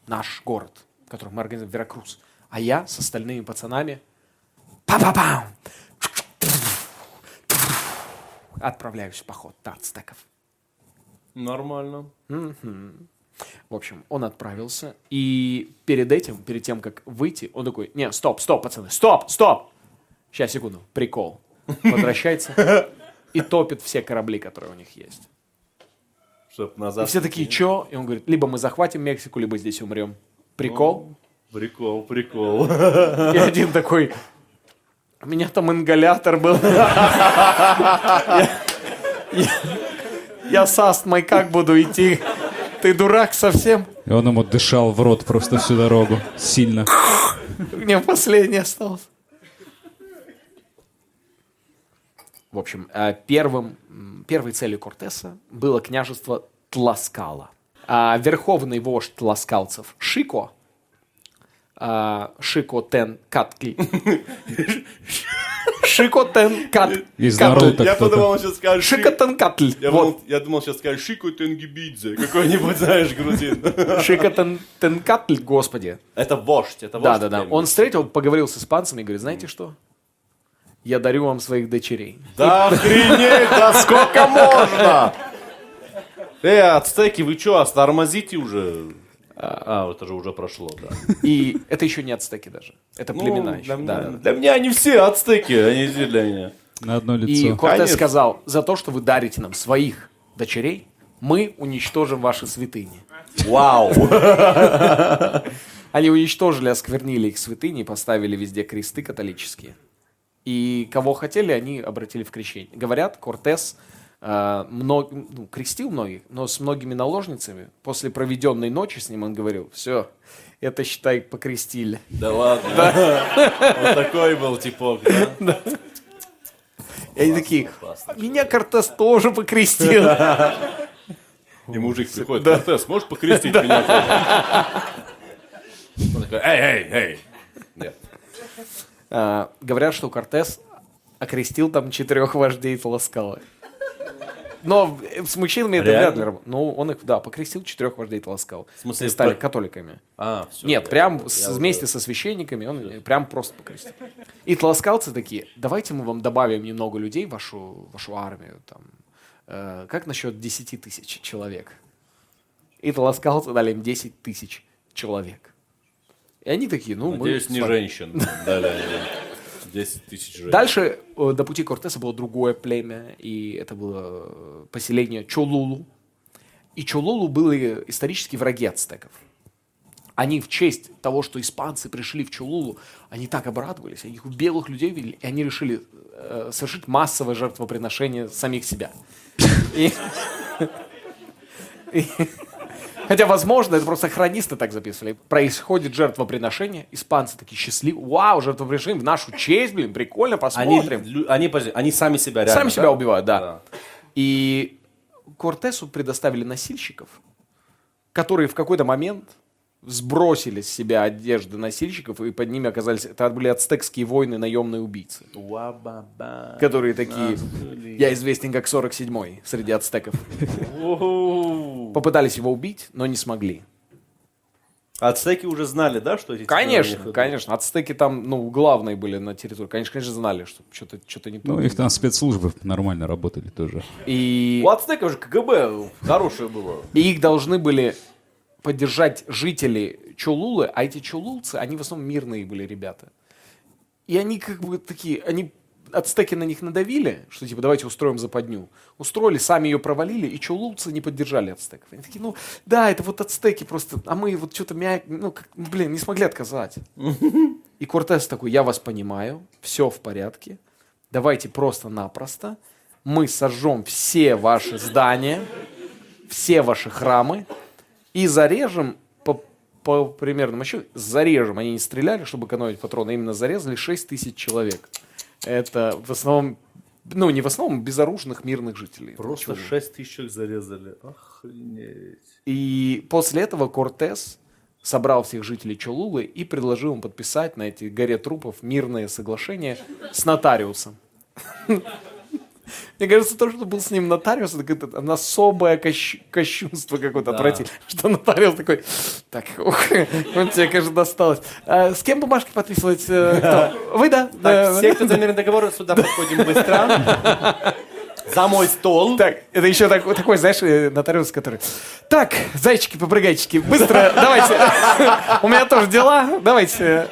Speaker 1: наш город, который мы организуем, Веракрус. А я с остальными пацанами па-па-пам, отправляюсь в поход на ацтеков.
Speaker 2: Нормально.
Speaker 1: В общем, он отправился, и перед этим, перед тем, как выйти, он такой, не, стоп, стоп, пацаны, стоп, стоп! Сейчас, секунду, прикол. Возвращается и топит все корабли, которые у них есть.
Speaker 2: Чтоб
Speaker 1: И
Speaker 2: назад.
Speaker 1: все такие, чё? И он говорит, либо мы захватим Мексику, либо здесь умрем. Прикол?
Speaker 2: Прикол, прикол.
Speaker 1: И один такой, у меня там ингалятор был. Я- с астмой как буду идти? Ты дурак совсем?
Speaker 3: И он ему дышал в рот просто всю дорогу. Сильно.
Speaker 1: Мне последний остался. В общем, э, первым, первой целью Кортеса было княжество Тласкала. А верховный вождь тласкалцев Шико, а, Шико Тен Катли. Шико Тен Кат-
Speaker 3: Из. Наруто
Speaker 2: Я подумал, он сейчас скажет
Speaker 1: Шико
Speaker 2: Ши-
Speaker 1: Тен Катль.
Speaker 2: Я, думал, сейчас скажет Шику Тенгибидзе. Какой-нибудь, знаешь, грузин.
Speaker 1: Шико Тен Тен Катль, господи.
Speaker 2: Это вождь, это вождь.
Speaker 1: Да, да, да.
Speaker 2: племени.
Speaker 1: Он встретил, поговорил с испанцами и говорит, знаете что? Я дарю вам своих дочерей.
Speaker 2: Да охренеть, да сколько можно? Эй, ацтеки, вы что, тормозите уже? А, это же уже прошло, да.
Speaker 1: И это еще не ацтеки даже. Это племена
Speaker 2: Ну,
Speaker 1: еще.
Speaker 2: для,
Speaker 1: Да,
Speaker 2: меня,
Speaker 1: да.
Speaker 2: для меня они все ацтеки, они все для меня.
Speaker 3: На одно
Speaker 1: И
Speaker 3: лицо.
Speaker 1: Кортес
Speaker 2: Конечно.
Speaker 1: сказал, за то, что вы дарите нам своих дочерей, мы уничтожим ваши святыни.
Speaker 2: Вау.
Speaker 1: Они уничтожили, осквернили их святыни, поставили везде кресты католические. И кого хотели, они обратили в крещение. Говорят, Кортес э, мно- ну, крестил многих, но с многими наложницами. После проведенной ночи с ним он говорил, все, это, считай, покрестили.
Speaker 2: Да ладно. Вот такой был типок, да?
Speaker 1: И они такие, меня Кортес тоже покрестил.
Speaker 2: И мужик приходит, Кортес, можешь покрестить меня? Он такой, эй, эй, эй.
Speaker 1: А, Говорят, что Кортес окрестил там четырех вождей Тласкалы. Но с мужчинами это вряд ли. Ну, он их, да, покрестил четырех вождей Тласкал.
Speaker 2: В смысле,
Speaker 1: И стали католиками.
Speaker 2: А, все.
Speaker 1: Нет, прям вместе со священниками он прям просто покрестил. И тласкалцы такие, давайте мы вам добавим немного людей в вашу, вашу армию. Там. Э, как насчет 10 тысяч человек? И тласкалцы дали им 10 тысяч человек. И они такие, ну,
Speaker 2: Надеюсь,
Speaker 1: мы...
Speaker 2: не
Speaker 1: с вами».
Speaker 2: женщин. Дали 10 тысяч женщин.
Speaker 1: Дальше э, до пути Кортеса было другое племя, и это было э, поселение Чолулу. И Чолулу были исторически враги ацтеков. Они в честь того, что испанцы пришли в Чулулу, они так обрадовались, они их белых людей видели, и они решили э, совершить массовое жертвоприношение самих себя. Хотя, возможно, это просто хронисты так записывали. Происходит жертвоприношение, испанцы такие счастливы. Вау, жертвоприношение в нашу честь, блин, прикольно,
Speaker 2: Они,
Speaker 1: посмотрим.
Speaker 2: они, подожди, они сами себя реально,
Speaker 1: Сами себя
Speaker 2: да?
Speaker 1: убивают, да.
Speaker 2: Да.
Speaker 1: И Кортесу предоставили носильщиков, которые в какой-то момент сбросили с себя одежды носильщиков, и под ними оказались... Это были ацтекские войны, наемные убийцы.
Speaker 2: Уа-ба-ба.
Speaker 1: Которые такие... Я известен как 47-й среди ацтеков. Попытались его убить, но не смогли.
Speaker 2: Ацтеки уже знали, да, что эти
Speaker 1: Конечно, конечно. Ацтеки там, ну, главные были на территории. Конечно, конечно, знали, что что-то что не то.
Speaker 3: Ну, их там спецслужбы нормально работали тоже.
Speaker 1: И...
Speaker 2: У ацтеков же КГБ хорошее было.
Speaker 1: И их должны были поддержать жители Чулулы, а эти чулулцы, они в основном мирные были ребята. И они как бы такие, они ацтеки на них надавили, что типа давайте устроим западню. Устроили, сами ее провалили, и чулулцы не поддержали ацтеков. Они такие, ну да, это вот ацтеки просто, а мы вот что-то мяг, ну как, блин, не смогли отказать. И Кортес такой, я вас понимаю, все в порядке, давайте просто-напросто мы сожжем все ваши здания, все ваши храмы и зарежем по, по примерному еще зарежем. Они не стреляли, чтобы экономить патроны, а именно зарезали 6 тысяч человек. Это в основном Ну, не в основном, безоружных мирных жителей.
Speaker 2: Просто
Speaker 1: Чего?
Speaker 2: 6 тысяч зарезали. Охренеть.
Speaker 1: И после этого Кортес собрал всех жителей Чолулы и предложил им подписать на эти горе трупов мирное соглашение с нотариусом. Мне кажется, то, что был с ним нотариус, это какое-то особое кощ- кощунство какое-то
Speaker 2: Да.
Speaker 1: отвратительное. Что нотариус такой, так, ух, вот тебе, конечно, досталось. А с кем бумажки подписывать? э, кто? Вы, да? Да,
Speaker 4: Так, все, кто за мирный договор, сюда подходим быстро. За мой стол.
Speaker 1: Так, это еще так- такой, знаешь, э, нотариус, который... Так, зайчики, попрыгайчики, быстро, давайте. У меня тоже дела, давайте.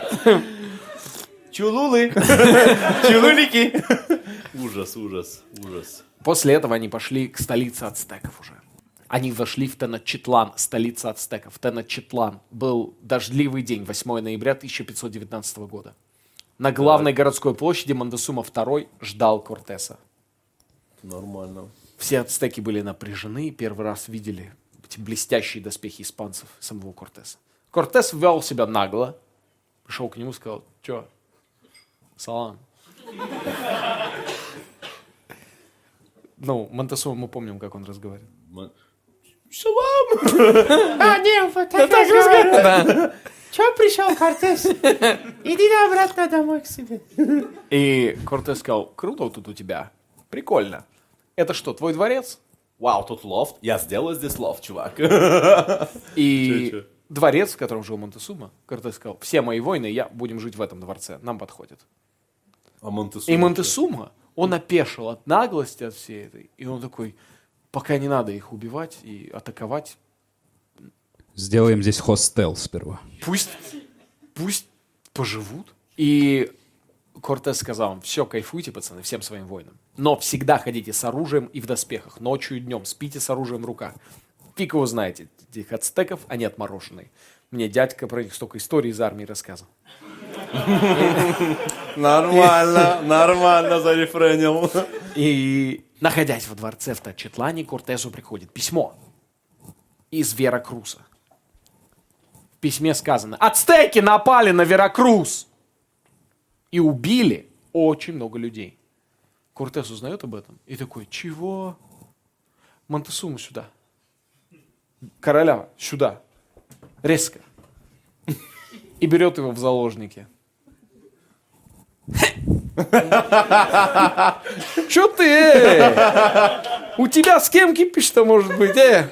Speaker 4: Чулулы. Чулулики.
Speaker 2: Ужас, ужас, ужас.
Speaker 1: После этого они пошли к столице ацтеков уже. Они вошли в Теночтитлан, столица ацтеков. Теночтитлан был дождливый день, 8 ноября 1519 года. На главной городской площади Мандасума II ждал Кортеса.
Speaker 2: Нормально.
Speaker 1: Все ацтеки были напряжены первый раз видели эти блестящие доспехи испанцев самого Кортеса. Кортес вел себя нагло, пришел к нему и сказал, что, салам. Ну, Монтесума мы помним, как он разговаривает.
Speaker 2: М-
Speaker 5: А, не, вот так разговариваю. Чё пришел, Кортес? Иди на обратно домой к себе.
Speaker 1: И Кортес сказал, круто тут у тебя, прикольно. Это что, твой дворец?
Speaker 2: Вау, тут лофт. Я сделаю здесь лофт, чувак.
Speaker 1: И
Speaker 2: Чё-чё?
Speaker 1: дворец, в котором жил Монтесума, Кортес сказал, все мои воины и я будем жить в этом дворце, нам подходит.
Speaker 2: А Монтесума?
Speaker 1: И Монтесума, он опешил от наглости от всей этой. И он такой, пока не надо их убивать и атаковать,
Speaker 3: Сделаем здесь хостел сперва.
Speaker 1: пусть, пусть поживут. И Кортес сказал им, все, кайфуйте, пацаны, всем своим воинам. Но всегда ходите с оружием и в доспехах, ночью и днем, спите с оружием в руках. Фиг его знаете, этих ацтеков, они отмороженные. Мне дядька про них столько историй из армии рассказывал.
Speaker 2: Нормально, нормально зарефренил.
Speaker 1: И, находясь во дворце в Тачетлане, Кортесу приходит письмо из Веракруса. В письме сказано, ацтеки напали на Веракрус и убили очень много людей. Кортес узнает об этом и такой, чего? Монтесуму сюда. Короля сюда. Резко. И берет его в заложники. Чё ты? э? У тебя с кем кипиш-то может быть, э?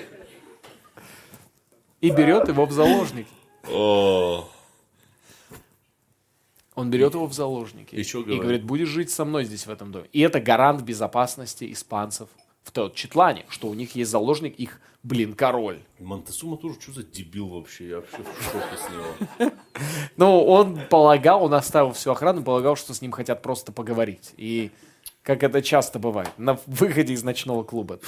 Speaker 1: И берет его в заложники.
Speaker 2: О,
Speaker 1: Он берет его в заложники.
Speaker 2: И
Speaker 1: И
Speaker 2: говорит,
Speaker 1: будешь жить со мной здесь, в этом доме. И это гарант безопасности испанцев в тот Четлане, что у них есть заложник, их, блин, король.
Speaker 2: Монтесума тоже что за дебил вообще? Я вообще в шоке с него.
Speaker 1: Ну, он полагал, он оставил всю охрану, полагал, что с ним хотят просто поговорить. И как это часто бывает, на выходе из ночного клуба.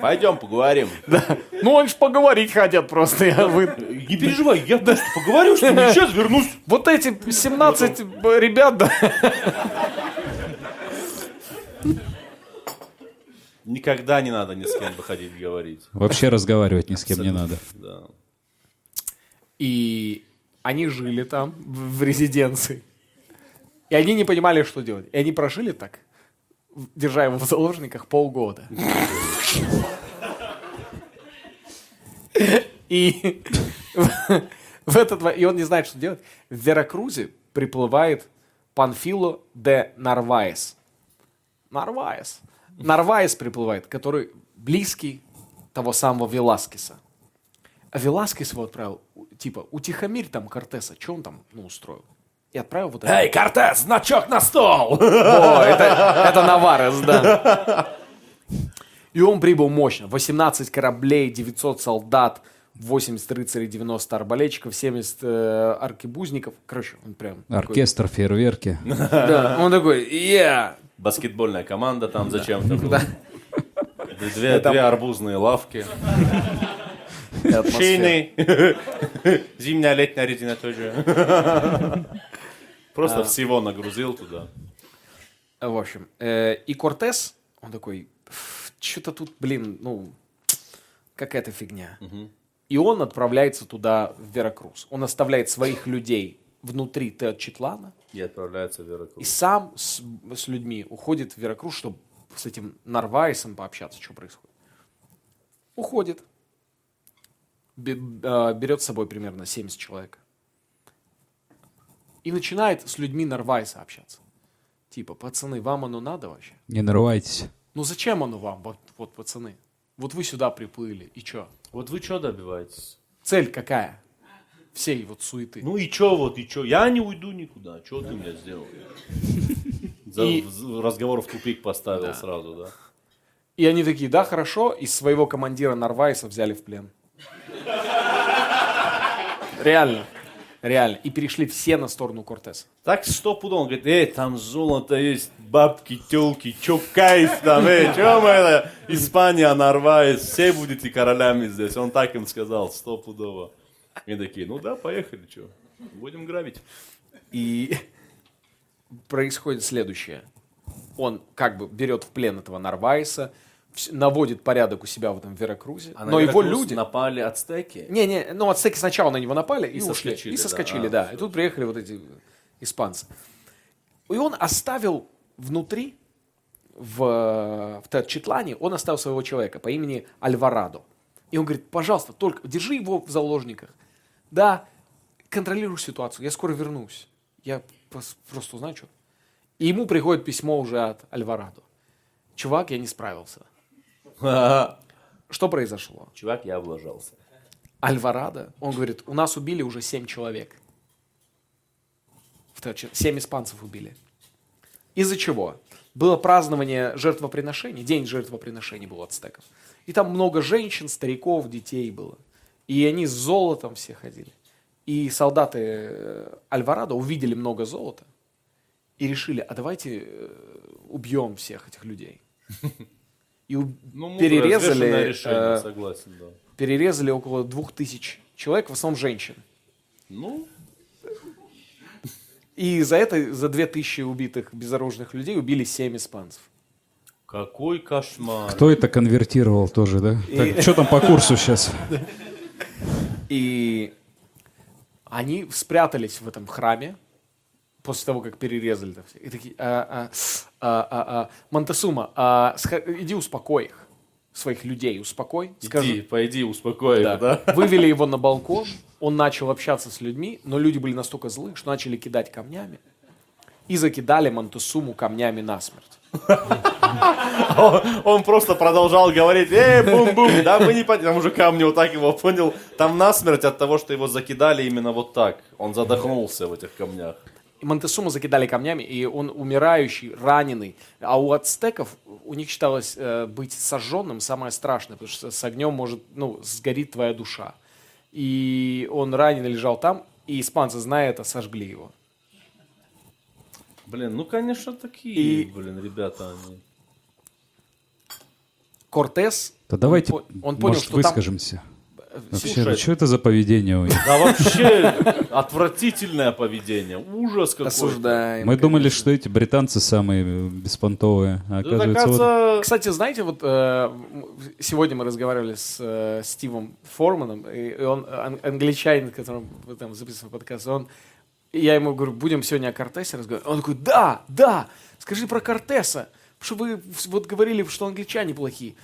Speaker 2: Пойдем поговорим.
Speaker 1: Ну, они ж поговорить хотят просто. я вы-
Speaker 2: Не переживай, я просто поговорю, что сейчас вернусь.
Speaker 1: Вот эти 17 ребят, да,
Speaker 2: Никогда не надо ни с кем выходить говорить.
Speaker 3: Вообще разговаривать ни с кем не надо.
Speaker 2: Да.
Speaker 1: И они жили там, в резиденции. И они не понимали, что делать. И они прожили так, держа его в заложниках полгода. И в- этот, и он не знает, что делать. В Веракрузе приплывает Панфило де Нарваес. Нарваес. Нарваес приплывает, который близкий того самого Веласкеса. А Веласкес его отправил, у- типа, утихомирь там Кортеса, что он там, ну, устроил. И отправил вот это.
Speaker 2: Эй, Кортес, значок на стол!
Speaker 1: О, это, это Наварес, да. И он прибыл мощно. 18 кораблей, 900 солдат, 80 рыцарей, 90 арбалетчиков, 70 э, аркебузников. Короче, он прям... такой-
Speaker 3: Оркестр, фейерверки.
Speaker 1: Да, он такой, я.
Speaker 2: Баскетбольная команда там зачем-то была. Две, две арбузные лавки.
Speaker 4: Шины. Зимняя, летняя резина тоже.
Speaker 2: Просто всего нагрузил туда.
Speaker 1: В общем, э, и Кортес, он такой, что-то тут, блин, ну, какая-то фигня. И он отправляется туда, в Веракрус. Он оставляет своих людей внутри Теотчитлана
Speaker 2: И отправляется в Веракрус.
Speaker 1: и сам с, с людьми уходит в Веракрус, чтобы с этим Нарвайсом пообщаться, что происходит. Уходит. Э, берет с собой примерно 70 человек. И начинает с людьми Нарвайса общаться. Типа, пацаны, вам оно надо вообще?
Speaker 3: Не нарывайтесь.
Speaker 1: Ну зачем оно вам, вот, вот пацаны? Вот вы сюда приплыли, и чё?
Speaker 2: Вот вы что добиваетесь?
Speaker 1: Цель какая? Всей вот суеты.
Speaker 2: Ну и чё вот, и чё? Я не уйду никуда. Чё ты мне сделал?
Speaker 1: И-
Speaker 2: Разговор в тупик поставил сразу, да?
Speaker 1: И они такие, да, хорошо, и своего командира Нарвайса взяли в плен. Реально. Реально. И перешли все на сторону Кортеса.
Speaker 2: Так что пудов, он говорит, эй, там золото есть, бабки, телки, чё кайф там, эй, чё мы это, Испания, Нарвайс, все будете королями здесь. Он так им сказал, стопудово. И такие, ну да, поехали, чё, будем грабить.
Speaker 1: И происходит следующее. Он как бы берет в плен этого Нарвайса, наводит порядок у себя в этом Веракрузе,
Speaker 2: А
Speaker 1: но его
Speaker 2: Веракрус
Speaker 1: люди...
Speaker 2: напали ацтеки.
Speaker 1: Не-не, ну ацтеки сначала на него напали и,
Speaker 2: И
Speaker 1: ушли.
Speaker 2: соскочили,
Speaker 1: и
Speaker 2: да.
Speaker 1: соскочили,
Speaker 2: А,
Speaker 1: да.
Speaker 2: всё.
Speaker 1: И тут приехали вот эти испанцы. И он оставил внутри, в, в Тачитлане, он оставил своего человека по имени Альварадо. И он говорит, пожалуйста, только держи его в заложниках. Да, контролируй ситуацию, я скоро вернусь. Я просто узнаю, что. И ему приходит письмо уже от Альварадо. Чувак, я не справился. Что произошло?
Speaker 2: Чувак, я облажался.
Speaker 1: Альварадо, он говорит, у нас убили уже семь человек. Семь испанцев убили. Из-за чего? Было празднование жертвоприношений, день жертвоприношений был у ацтеков. И там много женщин, стариков, детей было. И они с золотом все ходили. И солдаты э, Альварадо увидели много золота и решили, а давайте э, убьем всех этих людей. И
Speaker 2: Ну,
Speaker 1: перерезали,
Speaker 2: решение,
Speaker 1: э,
Speaker 2: согласен, да.
Speaker 1: перерезали около двух тысяч человек, в основном женщин.
Speaker 2: Ну,
Speaker 1: И за это, за две тысячи убитых безоружных людей убили семь испанцев.
Speaker 2: какой кошмар.
Speaker 3: Кто это конвертировал тоже, да? Так, что там по курсу сейчас?
Speaker 1: И они спрятались в этом храме после того, как перерезали это все. И такие, а, а, а, а, а, Монтесума, а, иди успокой их, своих людей, успокой.
Speaker 2: Иди,
Speaker 1: Скажи,
Speaker 2: пойди, успокой
Speaker 1: Да.
Speaker 2: их, да?
Speaker 1: Вывели его на балкон, он начал общаться с людьми, но люди были настолько злы, что начали кидать камнями. И закидали Монтесуму камнями насмерть.
Speaker 2: Он, он просто продолжал говорить, эй, бум-бум, да, вы не поняли, там уже камни вот так его понял, там насмерть от того, что его закидали именно вот так, он задохнулся в этих камнях.
Speaker 1: Монтесуму закидали камнями, и он умирающий, раненый. А у ацтеков, у них считалось э, быть сожженным самое страшное, потому что с огнем может, ну, сгорит твоя душа. И он раненый лежал там, и испанцы, зная это, сожгли его.
Speaker 2: Блин, ну, конечно, такие,
Speaker 1: И-
Speaker 2: блин, ребята они.
Speaker 1: Кортес,
Speaker 3: Да давайте,
Speaker 1: он, по- он понял,
Speaker 3: может,
Speaker 1: что там...
Speaker 3: выскажемся. Вообще,
Speaker 2: Слушай,
Speaker 3: ну что это за поведение у них?
Speaker 2: Да вообще отвратительное поведение, ужас какой
Speaker 1: Осуждаем.
Speaker 3: Мы думали, что эти британцы самые э, беспонтовые, а оказывается,
Speaker 2: оказывается,
Speaker 1: Кстати, знаете, вот э, сегодня мы разговаривали с э, Стивом Форманом, и, он ан- англичанин, которым мы там записываем подкаст, он, и я ему говорю, будем сегодня о Кортесе разговаривать. Он такой, да, да, скажи про Кортеса, потому что вы вот говорили, что англичане плохие.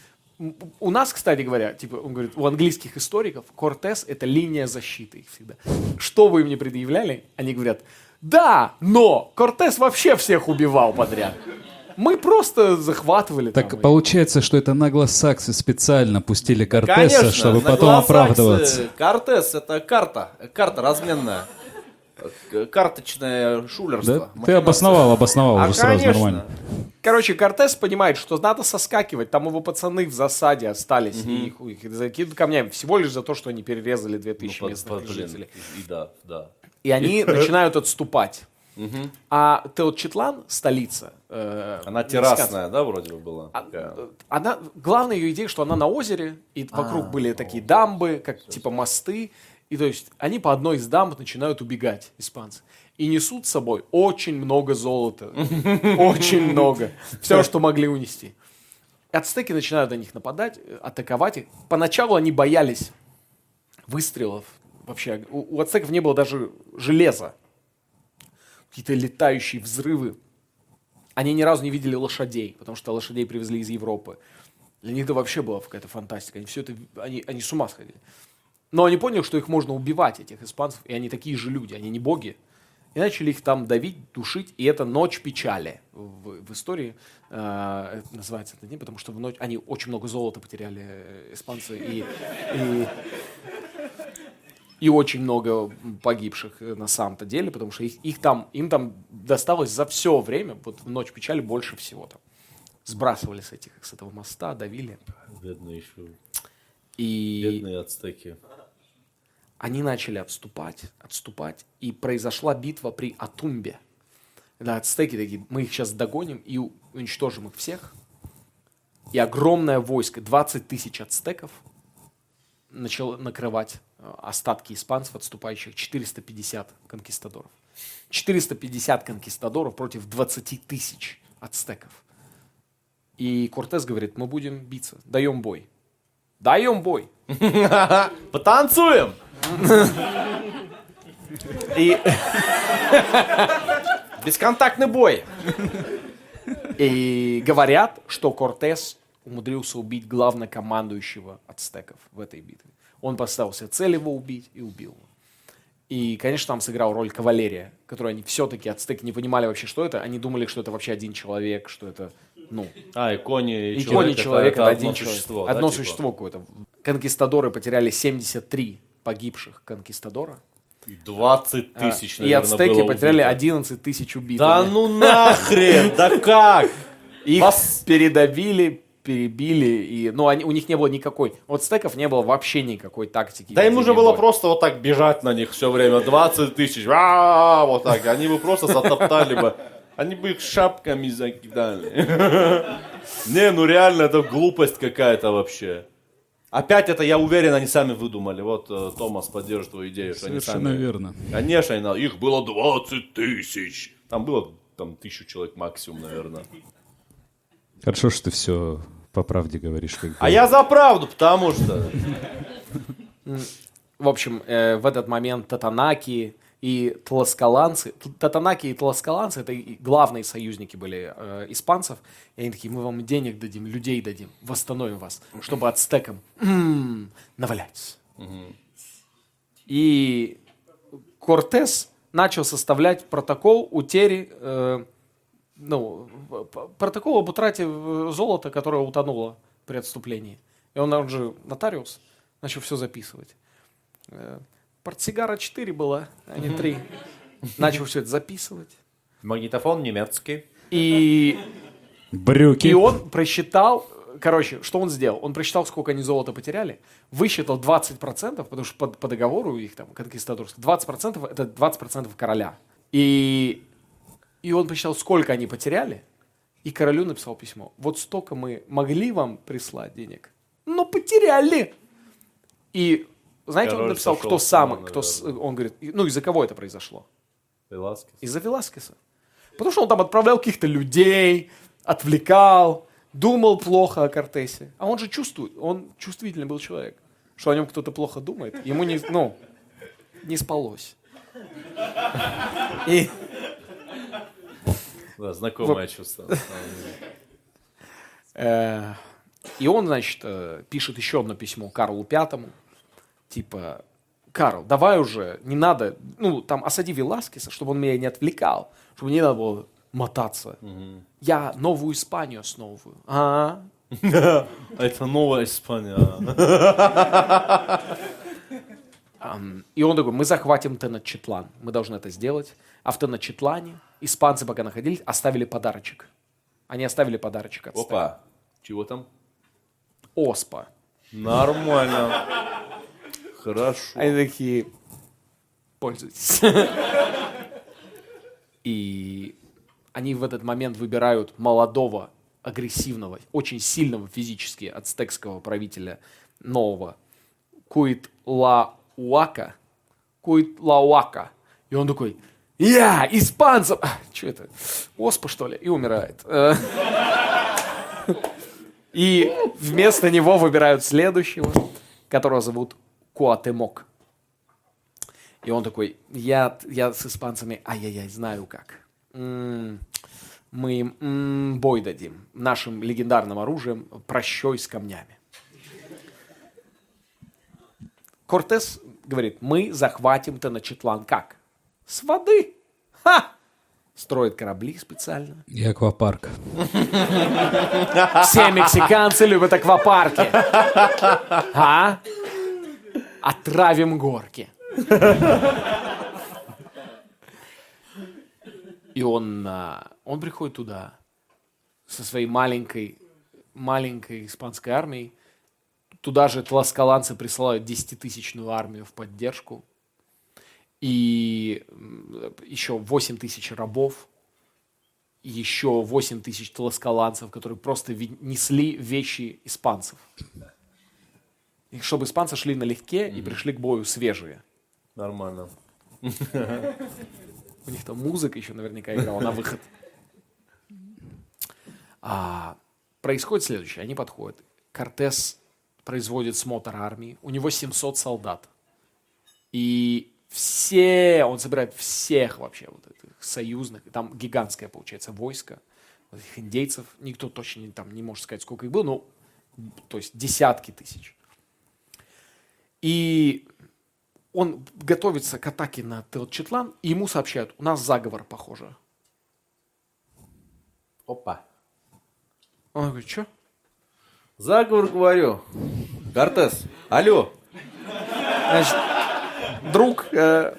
Speaker 1: У нас, кстати говоря, типа, он говорит, у английских историков Кортес это линия защиты их всегда. Что вы им не предъявляли, они говорят, да, но Кортес вообще всех убивал подряд. Мы просто захватывали
Speaker 3: Так
Speaker 1: там. и-
Speaker 3: получается, что это наглосаксы специально пустили Кортеса,
Speaker 2: конечно,
Speaker 3: чтобы потом оправдываться.
Speaker 2: Кортес это карта, карта разменная. Э, Карточное шулерство.
Speaker 3: Да? Ты обосновал, обосновал
Speaker 2: А,
Speaker 3: уже сразу
Speaker 2: конечно.
Speaker 3: нормально.
Speaker 1: Короче, Кортес понимает, что надо соскакивать. Там его пацаны в засаде остались. И их, их закидывают камнями. Всего лишь за то, что они перерезали
Speaker 2: Ну,
Speaker 1: 2000
Speaker 2: под-
Speaker 1: местных
Speaker 2: под-
Speaker 1: жителей.
Speaker 2: И да, да.
Speaker 1: И они начинают отступать. А Теотчитлан, столица... э,
Speaker 2: Она террасная, да, вроде бы была?
Speaker 1: а, э, Она, главная ее идея, что она на озере, и вокруг
Speaker 2: А,
Speaker 1: были такие дамбы, как типа мосты. И то есть они по одной из дамб начинают убегать, испанцы. И несут с собой очень много золота. Очень много. Все, что могли унести. Ацтеки начинают на них нападать, атаковать их. Поначалу они боялись выстрелов. Вообще, у, у ацтеков не было даже железа. какие-то летающие взрывы. Они ни разу не видели лошадей, потому что лошадей привезли из Европы. Для них это вообще была какая-то фантастика. Они все это, они, они с ума сходили. Но они поняли, что их можно убивать, этих испанцев, и они такие же люди, они не боги. И начали их там давить, душить, и это «Ночь печали» в, в истории э, это называется этот день, потому что в ночь они очень много золота потеряли, э, испанцы, и, и, и очень много погибших э, на самом-то деле, потому что их, их там, им там досталось за все время, вот в «Ночь печали» больше всего там. Сбрасывали с, этих, с этого моста, давили.
Speaker 2: Бедные еще.
Speaker 1: И
Speaker 2: Бедные ацтеки.
Speaker 1: Они начали отступать, отступать, и произошла битва при Атумбе. Да, ацтеки такие, мы их сейчас догоним и уничтожим их всех. И огромное войско, 20 тысяч ацтеков, начало накрывать э, остатки испанцев, отступающих, 450 конкистадоров. 450 конкистадоров против 20 тысяч ацтеков. И Кортес говорит, мы будем биться, даем бой. Даем бой.
Speaker 2: Потанцуем!
Speaker 1: И
Speaker 4: Бесконтактный бой.
Speaker 1: И говорят, что Кортес умудрился убить главнокомандующего ацтеков в этой битве. Он поставил себе цель его убить и убил его. И, конечно, там сыграл роль кавалерия, которую они все-таки, ацтеки, не понимали вообще, что это. Они думали, что это вообще один человек, что это, ну,
Speaker 2: А, и кони, и
Speaker 1: и кони человек, это, один
Speaker 2: одно
Speaker 1: человек.
Speaker 2: существо. да,
Speaker 1: одно
Speaker 2: типа?
Speaker 1: существо какое-то. Конкистадоры потеряли 73 погибших конкистадора.
Speaker 2: И 20
Speaker 1: А,
Speaker 2: тысяч,
Speaker 1: и
Speaker 2: наверное,
Speaker 1: ацтеки
Speaker 2: было
Speaker 1: потеряли
Speaker 2: убито.
Speaker 1: 11 тысяч убитых.
Speaker 2: Да ну нахрен, да как?
Speaker 1: Их
Speaker 2: Вас-
Speaker 1: передавили, перебили, и, ну, они, у них не было никакой, вот стеков не было вообще никакой тактики.
Speaker 2: Да им нужно было
Speaker 1: боя.
Speaker 2: просто вот так бежать на них все время, 20 тысяч, а, вот так, они бы просто затоптали бы, они бы их шапками закидали. Не, ну реально, это глупость какая-то вообще. Опять это, я уверен, они сами выдумали. Вот э, Томас поддержит твою идею, что они
Speaker 3: Совершенно
Speaker 2: сами...
Speaker 3: верно.
Speaker 2: Конечно, они их было 20 тысяч. Там было там тысячу человек максимум, наверное.
Speaker 3: Хорошо, что ты все по правде говоришь. Как
Speaker 2: А я за правду, потому что...
Speaker 1: В общем, э, в этот момент татанаки и тласкаланцы, татанаки и тласкаланцы, это главные союзники были э, испанцев, и они такие, мы вам денег дадим, людей дадим, восстановим вас, чтобы ацтекам м, навалять. И Кортес начал составлять протокол утери, э, ну, протокол об утрате э, золота, которое утонуло при отступлении. И он, он же нотариус, начал все записывать. Портсигара 4 было, а не 3. Начал все это записывать.
Speaker 4: Магнитофон немецкий.
Speaker 1: И,
Speaker 3: Брюки.
Speaker 1: и он просчитал, короче, что он сделал? Он просчитал, сколько они золота потеряли, высчитал 20%, потому что по, по договору их там, конкистадорских, 20% это 20% короля. И, и он посчитал, сколько они потеряли, и королю написал письмо. Вот столько мы могли вам прислать денег, но потеряли. И знаете, он
Speaker 2: Король
Speaker 1: написал,
Speaker 2: сошел
Speaker 1: кто самый, кто, с- он говорит, ну из-за кого это произошло?
Speaker 2: Веласкес.
Speaker 1: Из-за Веласкеса. Потому что он там отправлял каких-то людей, отвлекал, думал плохо о Кортесе. А он же чувствует, он чувствительный был человек, что о нем кто-то плохо думает. Ему не, ну, не спалось. И,
Speaker 2: Да, знакомое чувство.
Speaker 1: э, и он, значит, э, пишет еще одно письмо Карлу Пятому, типа, Карл, давай уже, не надо, ну, там, осади Веласкеса, чтобы он меня не отвлекал, чтобы не надо было мотаться. Я новую Испанию основываю. А,
Speaker 2: А Это новая Испания.
Speaker 1: И он такой, мы захватим Теночетлан, мы должны это сделать. А в Теночетлане испанцы, пока находились, оставили подарочек. Они оставили подарочек от
Speaker 2: Опа. Чего там?
Speaker 1: Оспа.
Speaker 2: Нормально. Хорошо.
Speaker 1: Они такие, пользуйтесь. И они в этот момент выбирают молодого, агрессивного, очень сильного физически ацтекского правителя нового Куитлауака. Куитлауака. И он такой, я, испанцев! А, что это? Оспа, что ли? И умирает. И вместо него выбирают следующего, которого зовут Куатемок. И он такой, я, я с испанцами, ай-яй-яй, знаю как. М, Мы им м, бой дадим нашим легендарным оружием прощой с камнями. Кортес говорит, мы захватим Теночетлан как? С воды. Ха! Строит корабли специально.
Speaker 3: И аквапарк.
Speaker 1: Все мексиканцы любят аквапарки. А? Отравим горки. И он, а, он приходит туда со своей маленькой, маленькой испанской армией. Туда же тласкаланцы присылают 10-тысячную армию в поддержку. И еще 8 тысяч рабов. Еще 8 тысяч тласкаланцев, которые просто несли вещи испанцев. И чтобы испанцы шли налегке и пришли к бою свежие.
Speaker 2: Нормально.
Speaker 1: У них там музыка еще наверняка играла на выход. А, происходит следующее. Они подходят. Кортес производит смотр армии. У него 700 солдат. И все, он собирает всех вообще вот этих союзных. Там гигантское, получается, войско. Вот этих индейцев. Никто точно не, там не может сказать, сколько их было. Ну, то есть десятки тысяч. И он готовится к атаке на Телчетлан, и ему сообщают, у нас заговор, похоже.
Speaker 2: Опа.
Speaker 1: Он говорит, что?
Speaker 2: Заговор, говорю. Кортес, алло.
Speaker 1: Значит, друг, э,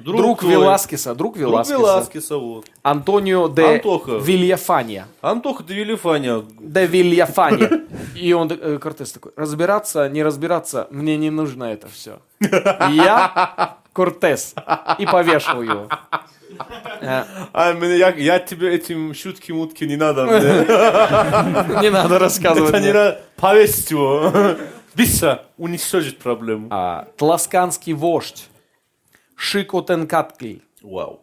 Speaker 1: друг,
Speaker 2: твой.
Speaker 1: Веласкеса, друг
Speaker 2: Друг
Speaker 1: Веласкеса,
Speaker 2: Веласкеса, вот.
Speaker 1: Антонио де
Speaker 2: Антоха.
Speaker 1: Вильяфанья.
Speaker 2: Антоха де Вилифаня.
Speaker 1: Де Вильяфанья. И он, э, Кортес такой, разбираться, не разбираться, мне не нужно это все. Я Кортес. И повешал его.
Speaker 2: А, мне- я, я тебе этим шутки-мутки не надо.
Speaker 1: Не надо рассказывать.
Speaker 2: Это не надо. Повесить его. Быстро уничтожить проблему.
Speaker 1: А, Тласканский вождь Шико Тенкаткли.
Speaker 2: Вау.